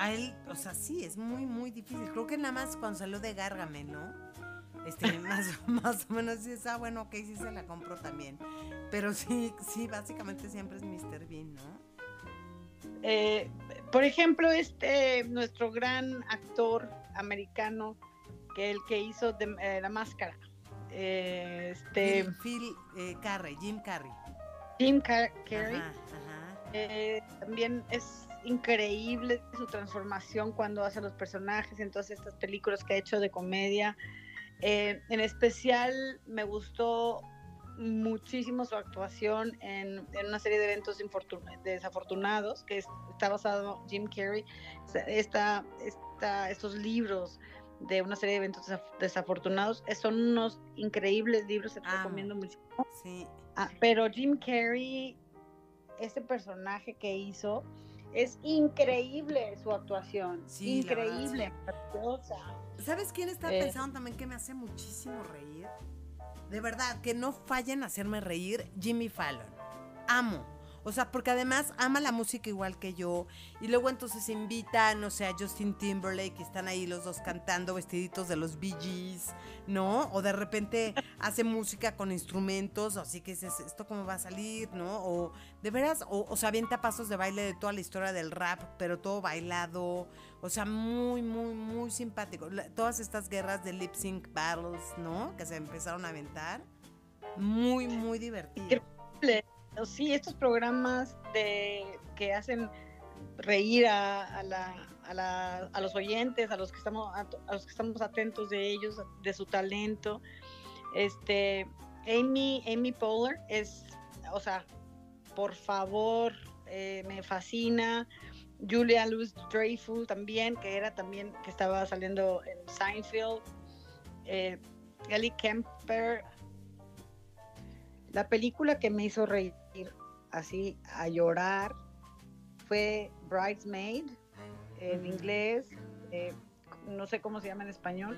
A él, o sea, sí, es muy, muy difícil. Creo que nada más cuando salió de Gárgame, ¿no? Este, más, más o menos dices, ah, bueno, ok, sí se la compro también. Pero sí, sí, básicamente siempre es Mr. Bean, ¿no? Eh, por ejemplo, este nuestro gran actor americano, que el que hizo de- eh, la máscara, eh, este Phil, Phil, eh, Carrey, Jim Carrey. Jim Car- Carrey, Ajá, ajá. también es increíble su transformación cuando hace los personajes en todas estas películas que ha hecho de comedia. Eh, en especial me gustó muchísimo su actuación en, en una serie de eventos desafortunados que es- está basado Jim Carrey esta, esta, estos libros de una serie de eventos desaf- desafortunados eh, son unos increíbles libros se te Amo. recomiendo mucho Sí. Ah, pero Jim Carrey, ese personaje que hizo, es increíble su actuación. Sí, increíble, maravillosa. ¿Sabes quién estaba Eh. pensando también que me hace muchísimo reír? De verdad, que no fallen en hacerme reír, Jimmy Fallon. Amo. O sea, porque además ama la música igual que yo. Y luego entonces invita, no sé, a Justin Timberlake, y están ahí los dos cantando vestiditos de los Bee Gees, ¿no? O de repente hace música con instrumentos, así que dices, ¿esto cómo va a salir, no? O de veras, o, o se avienta pasos de baile de toda la historia del rap, pero todo bailado. O sea, muy, muy, muy simpático. Todas estas guerras de lip sync battles, ¿no? Que se empezaron a aventar. Muy, muy divertido. Increíble. Sí, estos programas de que hacen reír a, la- a la- a los oyentes, a los que estamos a los que estamos atentos de ellos, de su talento. Este, Amy, Amy Poehler es, o sea, por favor, eh, me fascina. Julia Louis Dreyfus también, que era también, que estaba saliendo en Seinfeld. Eh, Ellie Kemper. La película que me hizo reír así a llorar fue Bridesmaid en Ujú. inglés, eh, no sé cómo se llama en español,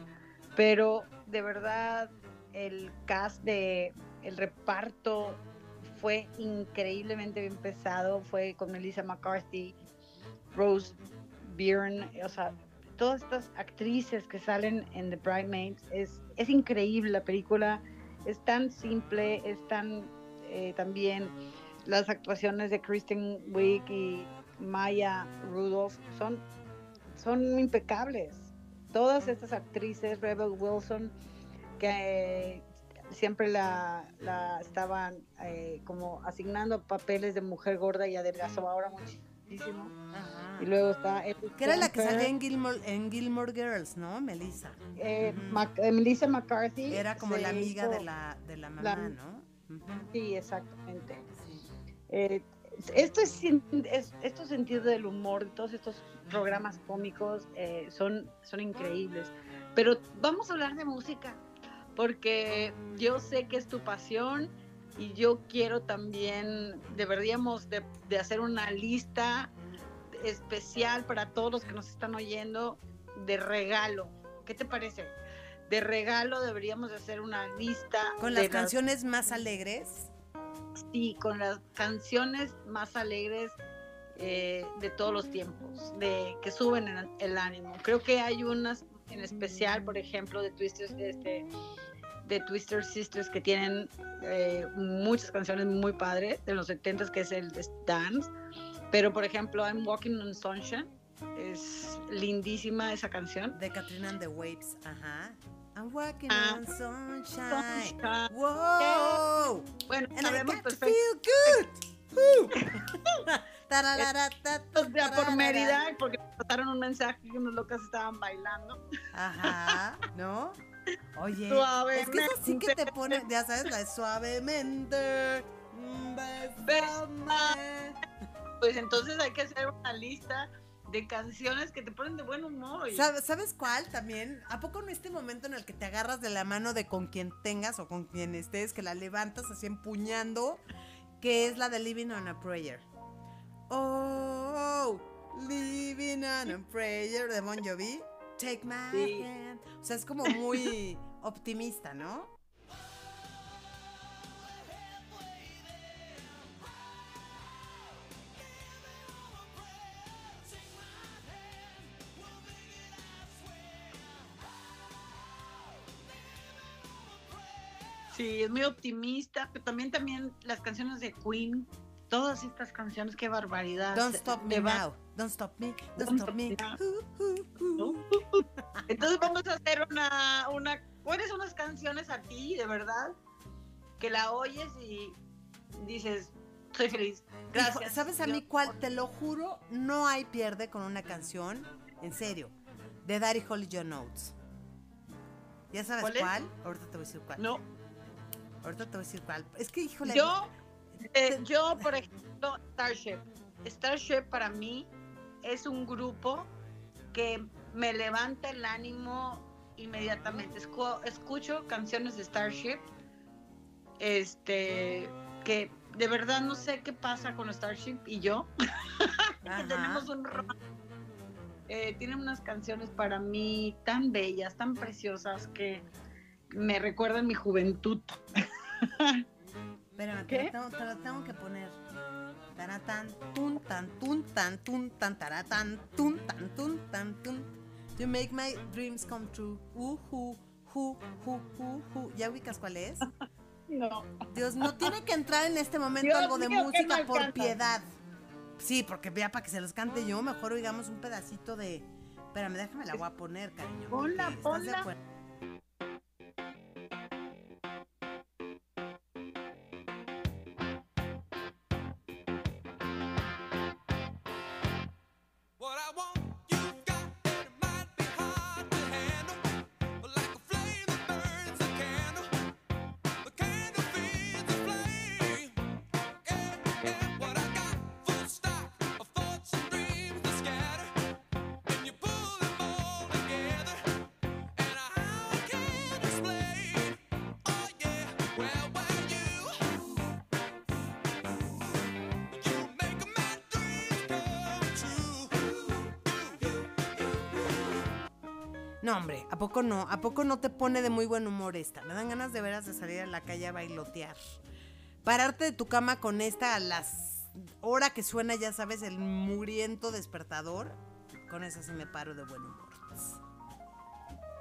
pero de verdad el cast de el reparto fue increíblemente bien pesado, fue con Melissa McCarthy, Rose Byrne, o sea, todas estas actrices que salen en The Bridesmaids, es, es increíble la película, es tan simple, es tan eh, también las actuaciones de Kristen Wiig y Maya Rudolph son, son impecables. Todas estas actrices, Rebel Wilson, que siempre la, la estaban eh, como asignando papeles de mujer gorda y adelgazó ahora muchísimo. Ajá. Y luego está Que era la que salía en Gilmore, en Gilmore Girls, ¿no? Melissa. eh. Mac- eh, Melissa McCarthy. Era como la amiga hizo- de la, de la mamá, la- ¿no? Sí, exactamente. Sí. Eh, esto es, es- estos sentidos del humor, todos estos programas cómicos eh, son, son increíbles. Pero vamos a hablar de música, porque yo sé que es tu pasión y yo quiero también, deberíamos de, de hacer una lista especial para todos los que nos están oyendo de regalo. ¿Qué te parece? De regalo deberíamos de hacer una lista. Con las canciones más alegres. Sí, con las canciones más alegres eh, de todos los tiempos, de que suben el, el ánimo. Creo que hay unas en especial, por ejemplo, de Twister, este, de Twister Sisters que tienen eh, muchas canciones muy padres de los 70s, que es el Dance. Pero, por ejemplo, I'm Walking on Sunshine. Es lindísima esa canción. De Katrina and the Waves, ajá. I'm walking Ah, on sunshine. Sunshine. Wow. Bueno, And sabemos perfecto. feel good. O sea, por. Mérida, porque pasaron un mensaje que unos locas estaban bailando. Ajá, ¿no? Oye, Suavemente. es que eso sí que te pone, ya sabes, la de suavemente. bésame. Pues entonces hay que hacer una lista de canciones que te ponen de buen humor. ¿Sabes, ¿Sabes cuál también? ¿A poco en este momento en el que te agarras de la mano de con quien tengas o con quien estés, que la levantas así empuñando, que es la de Living on a Prayer? Oh, Living on a Prayer de Bon Jovi. Take my Sí. hand. O sea, es como muy optimista, ¿no? Sí, es muy optimista, pero también, también las canciones de Queen, todas estas canciones, qué barbaridad. Don't stop me now. Don't stop me. Don't Don't stop me. Uh, uh, uh. Entonces vamos a hacer una, una, pones unas canciones a ti, de verdad, que la oyes y dices, soy feliz. Hijo, Gracias. ¿Sabes a mí cuál? Te lo juro, no hay pierde con una canción, en serio, de Daddy Holly John Oates. ¿Ya sabes ¿Cuál cuál? Ahorita te voy a decir cuál. No, Ahorita te voy a decir cuál. Es que, híjole. yo, eh, yo, por ejemplo, Starship. Starship para mí es un grupo que me levanta el ánimo inmediatamente. Escu- escucho canciones de Starship, este, que de verdad no sé qué pasa con Starship y yo. que tenemos un eh, tienen unas canciones para mí tan bellas, tan preciosas que me recuerdan mi juventud. Espérame, ¿Qué? Te, lo tengo, te lo tengo que poner. Taratán, tun, tan, tun, tan, tun, tan, taratán, tun, tan, tun, tan, tun. To make my dreams come true. Uh, hu, hu, hu, hu, hu. ¿Ya ubicas cuál es? No. Dios, no tiene que entrar en este momento Dios algo de mío, música por cantas. piedad. Sí, porque vea para que se los cante yo, mejor oigamos un pedacito de. Espérame, déjame la voy a poner, cariño. Ponla, porque ¿estás de ponla. No, hombre, ¿a poco no? ¿A poco no te pone de muy buen humor esta? Me dan ganas de veras de salir a la calle a bailotear. Pararte de tu cama con esta a las hora que suena, ya sabes, el mugriento despertador. Con esa sí me paro de buen humor.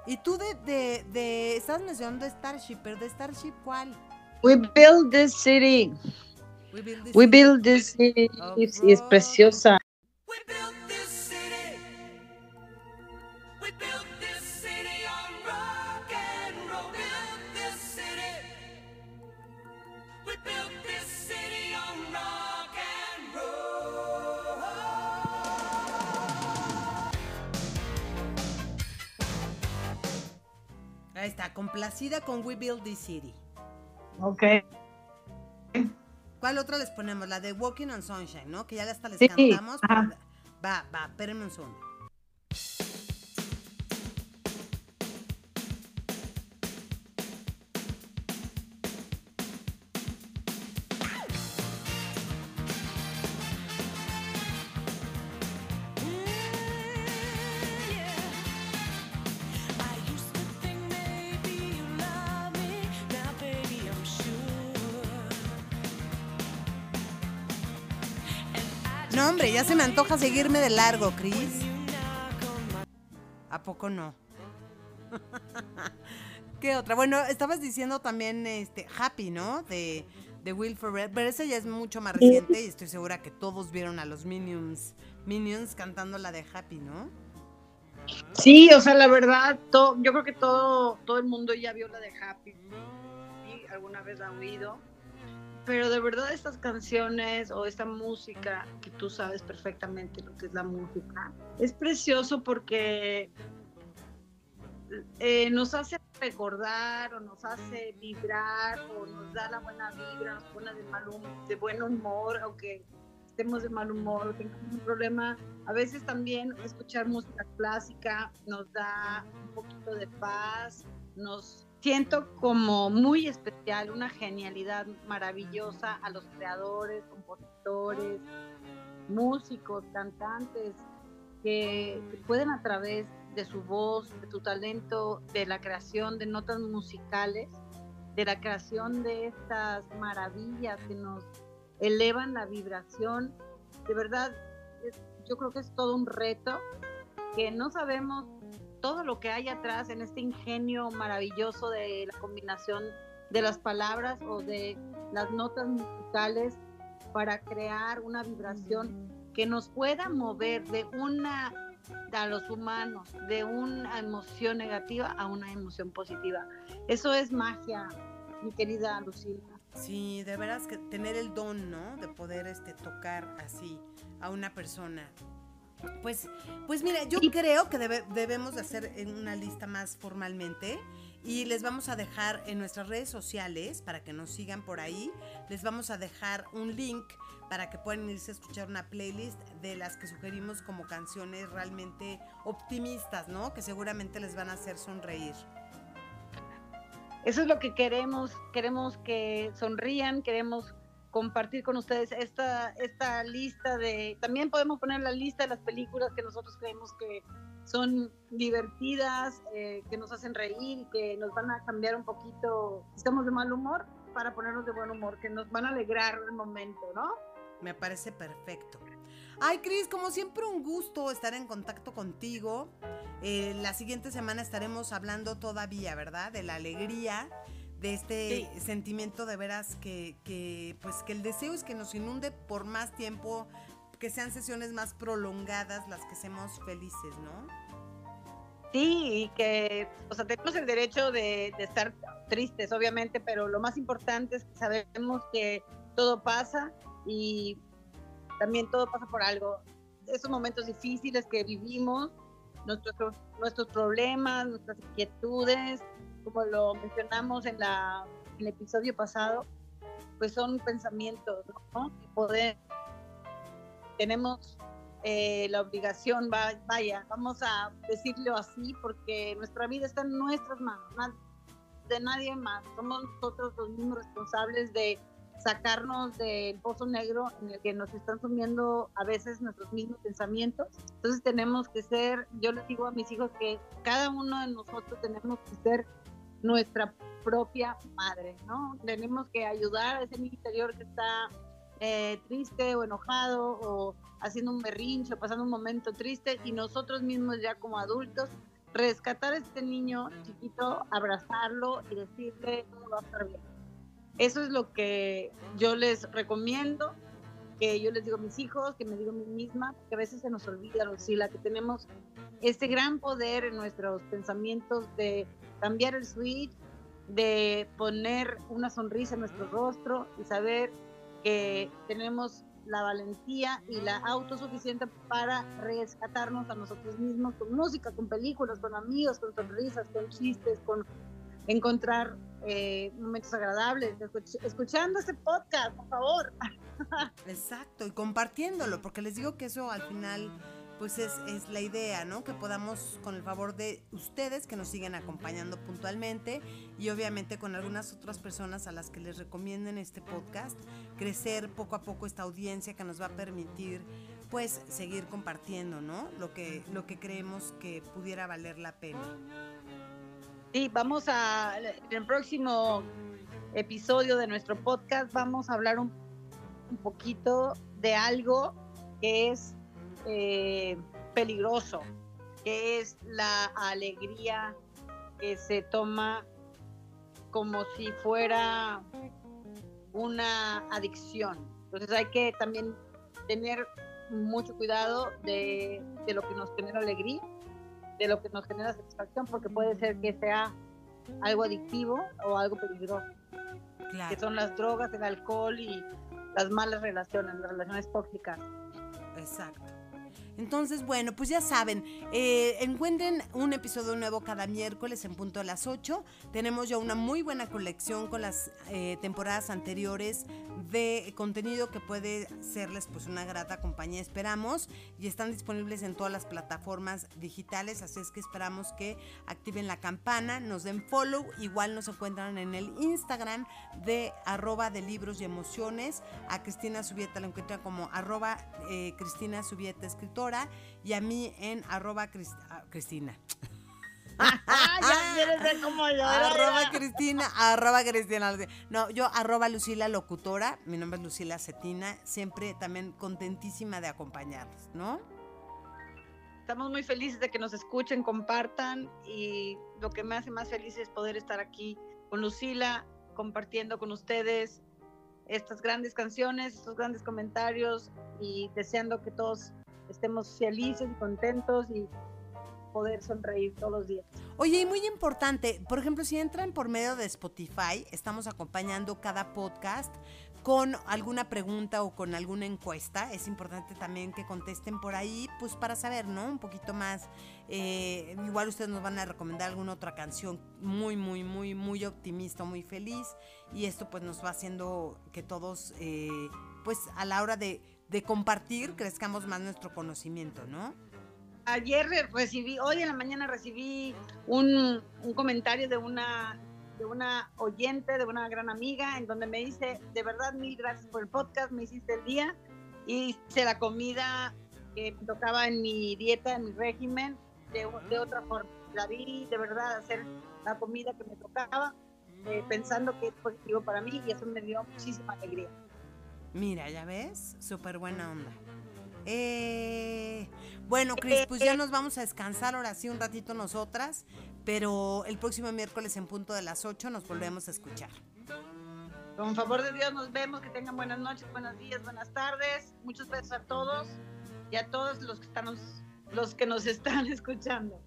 Y tú de, de, de, estabas mencionando Starship, pero de Starship, ¿cuál? We build this city. We Build This We City. build this city. Oh, es preciosa. Con We Build This City. Ok. ¿Cuál otra les ponemos? La de Walking on Sunshine, ¿no? Que ya hasta les Sí, cantamos. pero-. Va, va, espérenme un segundo. Ya se me antoja seguirme de largo, Chris. ¿A poco no? ¿Qué otra? Bueno, estabas diciendo también este Happy, ¿no? De, de Will Ferrell, pero esa ya es mucho más reciente y estoy segura que todos vieron a los Minions, Minions cantando la de Happy, ¿no? Sí, o sea, la verdad, yo creo que todo, todo el mundo ya vio la de Happy. y alguna vez la ha oído. Pero de verdad estas canciones o esta música, que tú sabes perfectamente lo que es la música, es precioso porque eh, nos hace recordar o nos hace vibrar o nos da la buena vibra, nos pone de, mal hum- de buen humor, aunque estemos de mal humor o tengamos un problema. A veces también escuchar música clásica nos da un poquito de paz, nos siento como muy especial, una genialidad maravillosa a los creadores, compositores, músicos, cantantes, que pueden a través de su voz, de su talento, de la creación de notas musicales, de la creación de estas maravillas que nos elevan la vibración. De verdad, yo creo que es todo un reto que no sabemos todo lo que hay atrás en este ingenio maravilloso de la combinación de las palabras o de las notas musicales para crear una vibración que nos pueda mover de una a los humanos de una emoción negativa a una emoción positiva. Eso es magia, mi querida Lucila. Sí, de veras que tener el don, ¿no? De poder este tocar así a una persona. Pues, pues mira, yo creo que debe- debemos de hacer una lista más formalmente y les vamos a dejar en nuestras redes sociales para que nos sigan por ahí. Les vamos a dejar un link para que puedan irse a escuchar una playlist de las que sugerimos como canciones realmente optimistas, ¿no? Que seguramente les van a hacer sonreír. Eso es lo que queremos, queremos que sonrían, queremos compartir con ustedes esta, esta lista de, también podemos poner la lista de las películas que nosotros creemos que son divertidas, eh, que nos hacen reír, que nos van a cambiar un poquito, estamos de mal humor, para ponernos de buen humor, que nos van a alegrar el momento, ¿no? Me parece perfecto. Ay, Cris, como siempre un gusto estar en contacto contigo. Eh, la siguiente semana estaremos hablando todavía, ¿verdad? De la alegría, de este Sí. sentimiento de veras que, que, pues que el deseo es que nos inunde por más tiempo, que sean sesiones más prolongadas las que seamos felices, ¿no? Sí, y que, o sea, tenemos el derecho de, de estar tristes, obviamente, pero lo más importante es que sabemos que todo pasa y también todo pasa por algo. Esos momentos difíciles que vivimos, nuestros, nuestros problemas, nuestras inquietudes, como lo mencionamos en, la, el episodio pasado, pues son pensamientos, ¿no? Y poder, tenemos eh, la obligación, va- vaya, vamos a decirlo así, porque nuestra vida está en nuestras manos, de nadie más. Somos nosotros los mismos responsables de sacarnos del pozo negro en el que nos están sumiendo a veces nuestros mismos pensamientos. Entonces tenemos que ser, yo les digo a mis hijos que cada uno de nosotros tenemos que ser nuestra propia madre, ¿no? Tenemos que ayudar a ese niño interior que está eh, triste o enojado o haciendo un berrinche o pasando un momento triste y nosotros mismos ya como adultos rescatar a este niño chiquito, abrazarlo y decirle todo va a estar bien. Eso es lo que yo les recomiendo, que yo les digo a mis hijos, que me digo a mí misma, que a veces se nos olvida, Lucila, que tenemos este gran poder en nuestros pensamientos de cambiar el switch, de poner una sonrisa en nuestro rostro y saber que tenemos la valentía y la autosuficiente para rescatarnos a nosotros mismos con música, con películas, con amigos, con sonrisas, con chistes, con encontrar eh, momentos agradables, escuch- escuchando este podcast, por favor. Exacto, y compartiéndolo, porque les digo que eso al final, pues es, es la idea, ¿no? Que podamos, con el favor de ustedes que nos siguen acompañando puntualmente y obviamente con algunas otras personas a las que les recomienden este podcast, crecer poco a poco esta audiencia que nos va a permitir, pues, seguir compartiendo, ¿no? Lo que, lo que creemos que pudiera valer la pena. Sí, vamos a, en el próximo episodio de nuestro podcast vamos a hablar un, un poquito de algo que es eh, peligroso, que es la alegría que se toma como si fuera una adicción. Entonces hay que también tener mucho cuidado de, de lo que nos genera alegría de lo que nos genera satisfacción, porque puede ser que sea algo adictivo o algo peligroso, que son las drogas, el alcohol y las malas relaciones, las relaciones tóxicas. exacto. Entonces, bueno, pues ya saben, eh, encuentren un episodio nuevo cada miércoles en punto a las 8. Tenemos ya una muy buena colección con las eh, temporadas anteriores de contenido que puede serles pues una grata compañía, esperamos. Y están disponibles en todas las plataformas digitales, así es que esperamos que activen la campana, nos den follow. Igual nos encuentran en el Instagram de arroba de libros y emociones. A Cristina Subieta la encuentran como arroba eh, Cristina Subieta y a mí en arroba Cris- ah, Cristina. ya quieres yo. Arroba Cristina, arroba Cristina. No, yo arroba Lucila Locutora, mi nombre es Lucila Cetina, siempre también contentísima de acompañarles, ¿no? Estamos muy felices de que nos escuchen, compartan y lo que me hace más feliz es poder estar aquí con Lucila, compartiendo con ustedes estas grandes canciones, estos grandes comentarios y deseando que todos estemos felices y contentos y poder sonreír todos los días. Oye, y muy importante, por ejemplo, si entran por medio de Spotify, estamos acompañando cada podcast con alguna pregunta o con alguna encuesta. Es importante también que contesten por ahí, pues para saber, ¿no? Un poquito más. eh, igual ustedes nos van a recomendar alguna otra canción muy, muy, muy, muy optimista, muy feliz. Y esto pues nos va haciendo que todos, eh, pues a la hora de, de compartir, crezcamos más nuestro conocimiento, ¿no? Ayer re- recibí, hoy en la mañana recibí un, un comentario de una, de una oyente, de una gran amiga, en donde me dice, de verdad, mil gracias por el podcast, me hiciste el día, y hice la comida que tocaba en mi dieta, en mi régimen, de, de otra forma. La vi de verdad hacer la comida que me tocaba, eh, pensando que es positivo para mí, y eso me dio muchísima alegría. Mira, ya ves, súper buena onda. Eh, bueno, Cris, pues ya nos vamos a descansar ahora sí un ratito nosotras, pero el próximo miércoles en punto de las 8 nos volvemos a escuchar. Con favor de Dios nos vemos, que tengan buenas noches, buenos días, buenas tardes. Muchos besos a todos y a todos los que están los que nos están escuchando.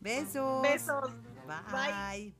Besos. Besos. Bye.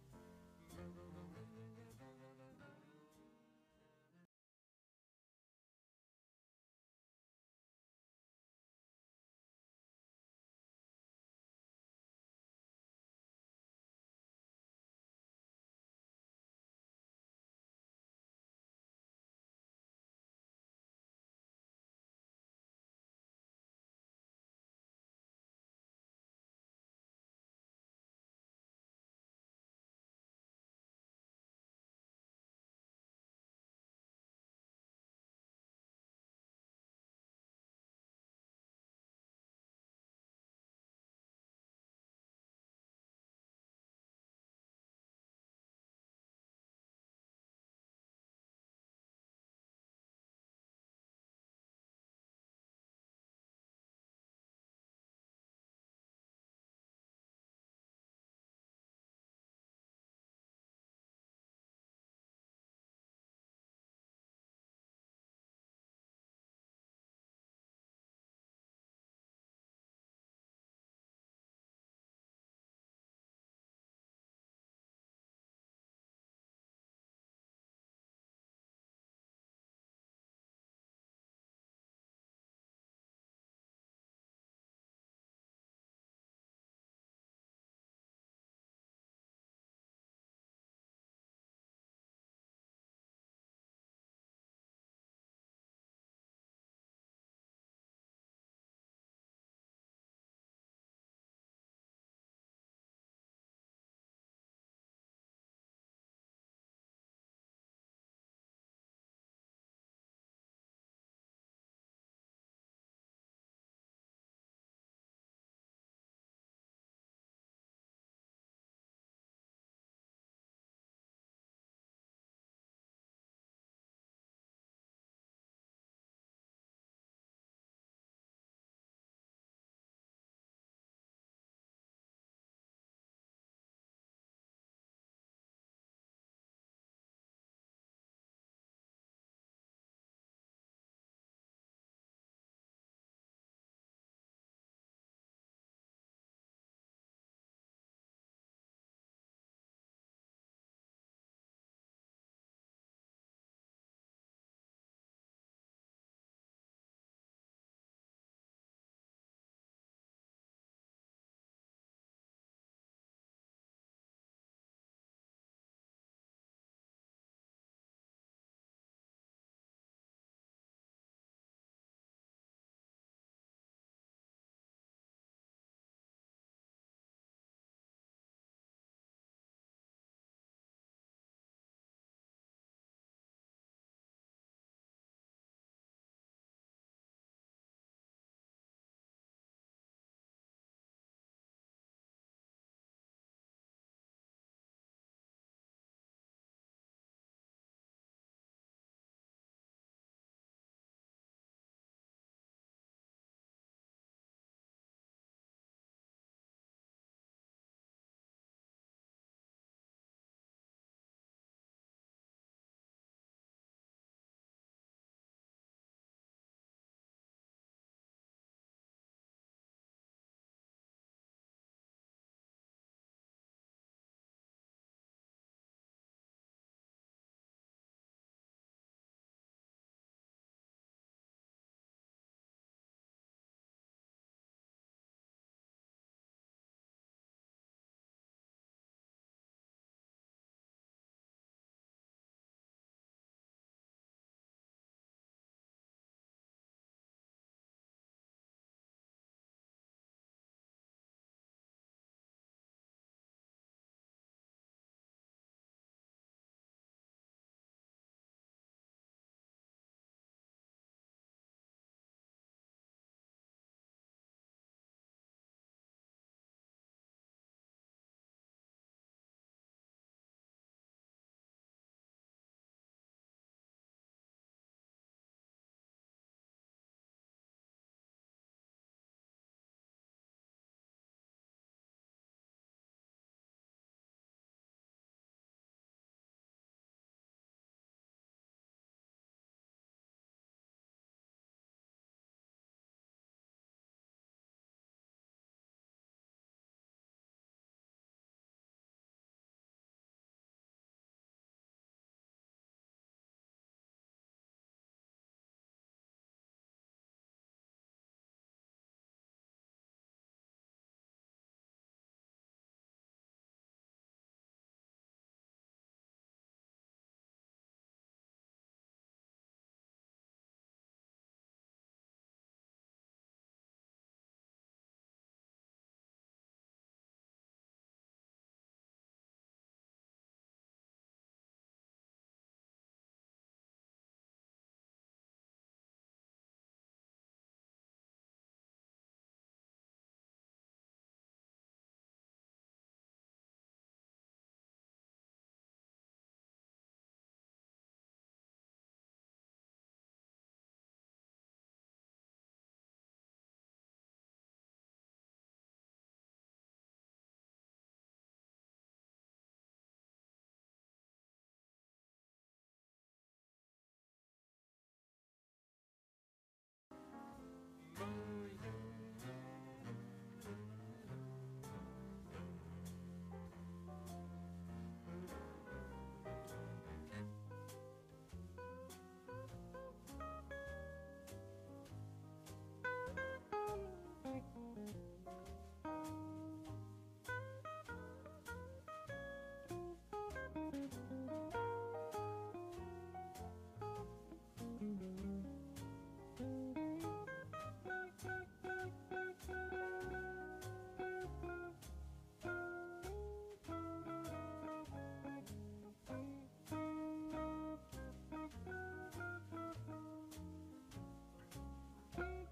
Yeah.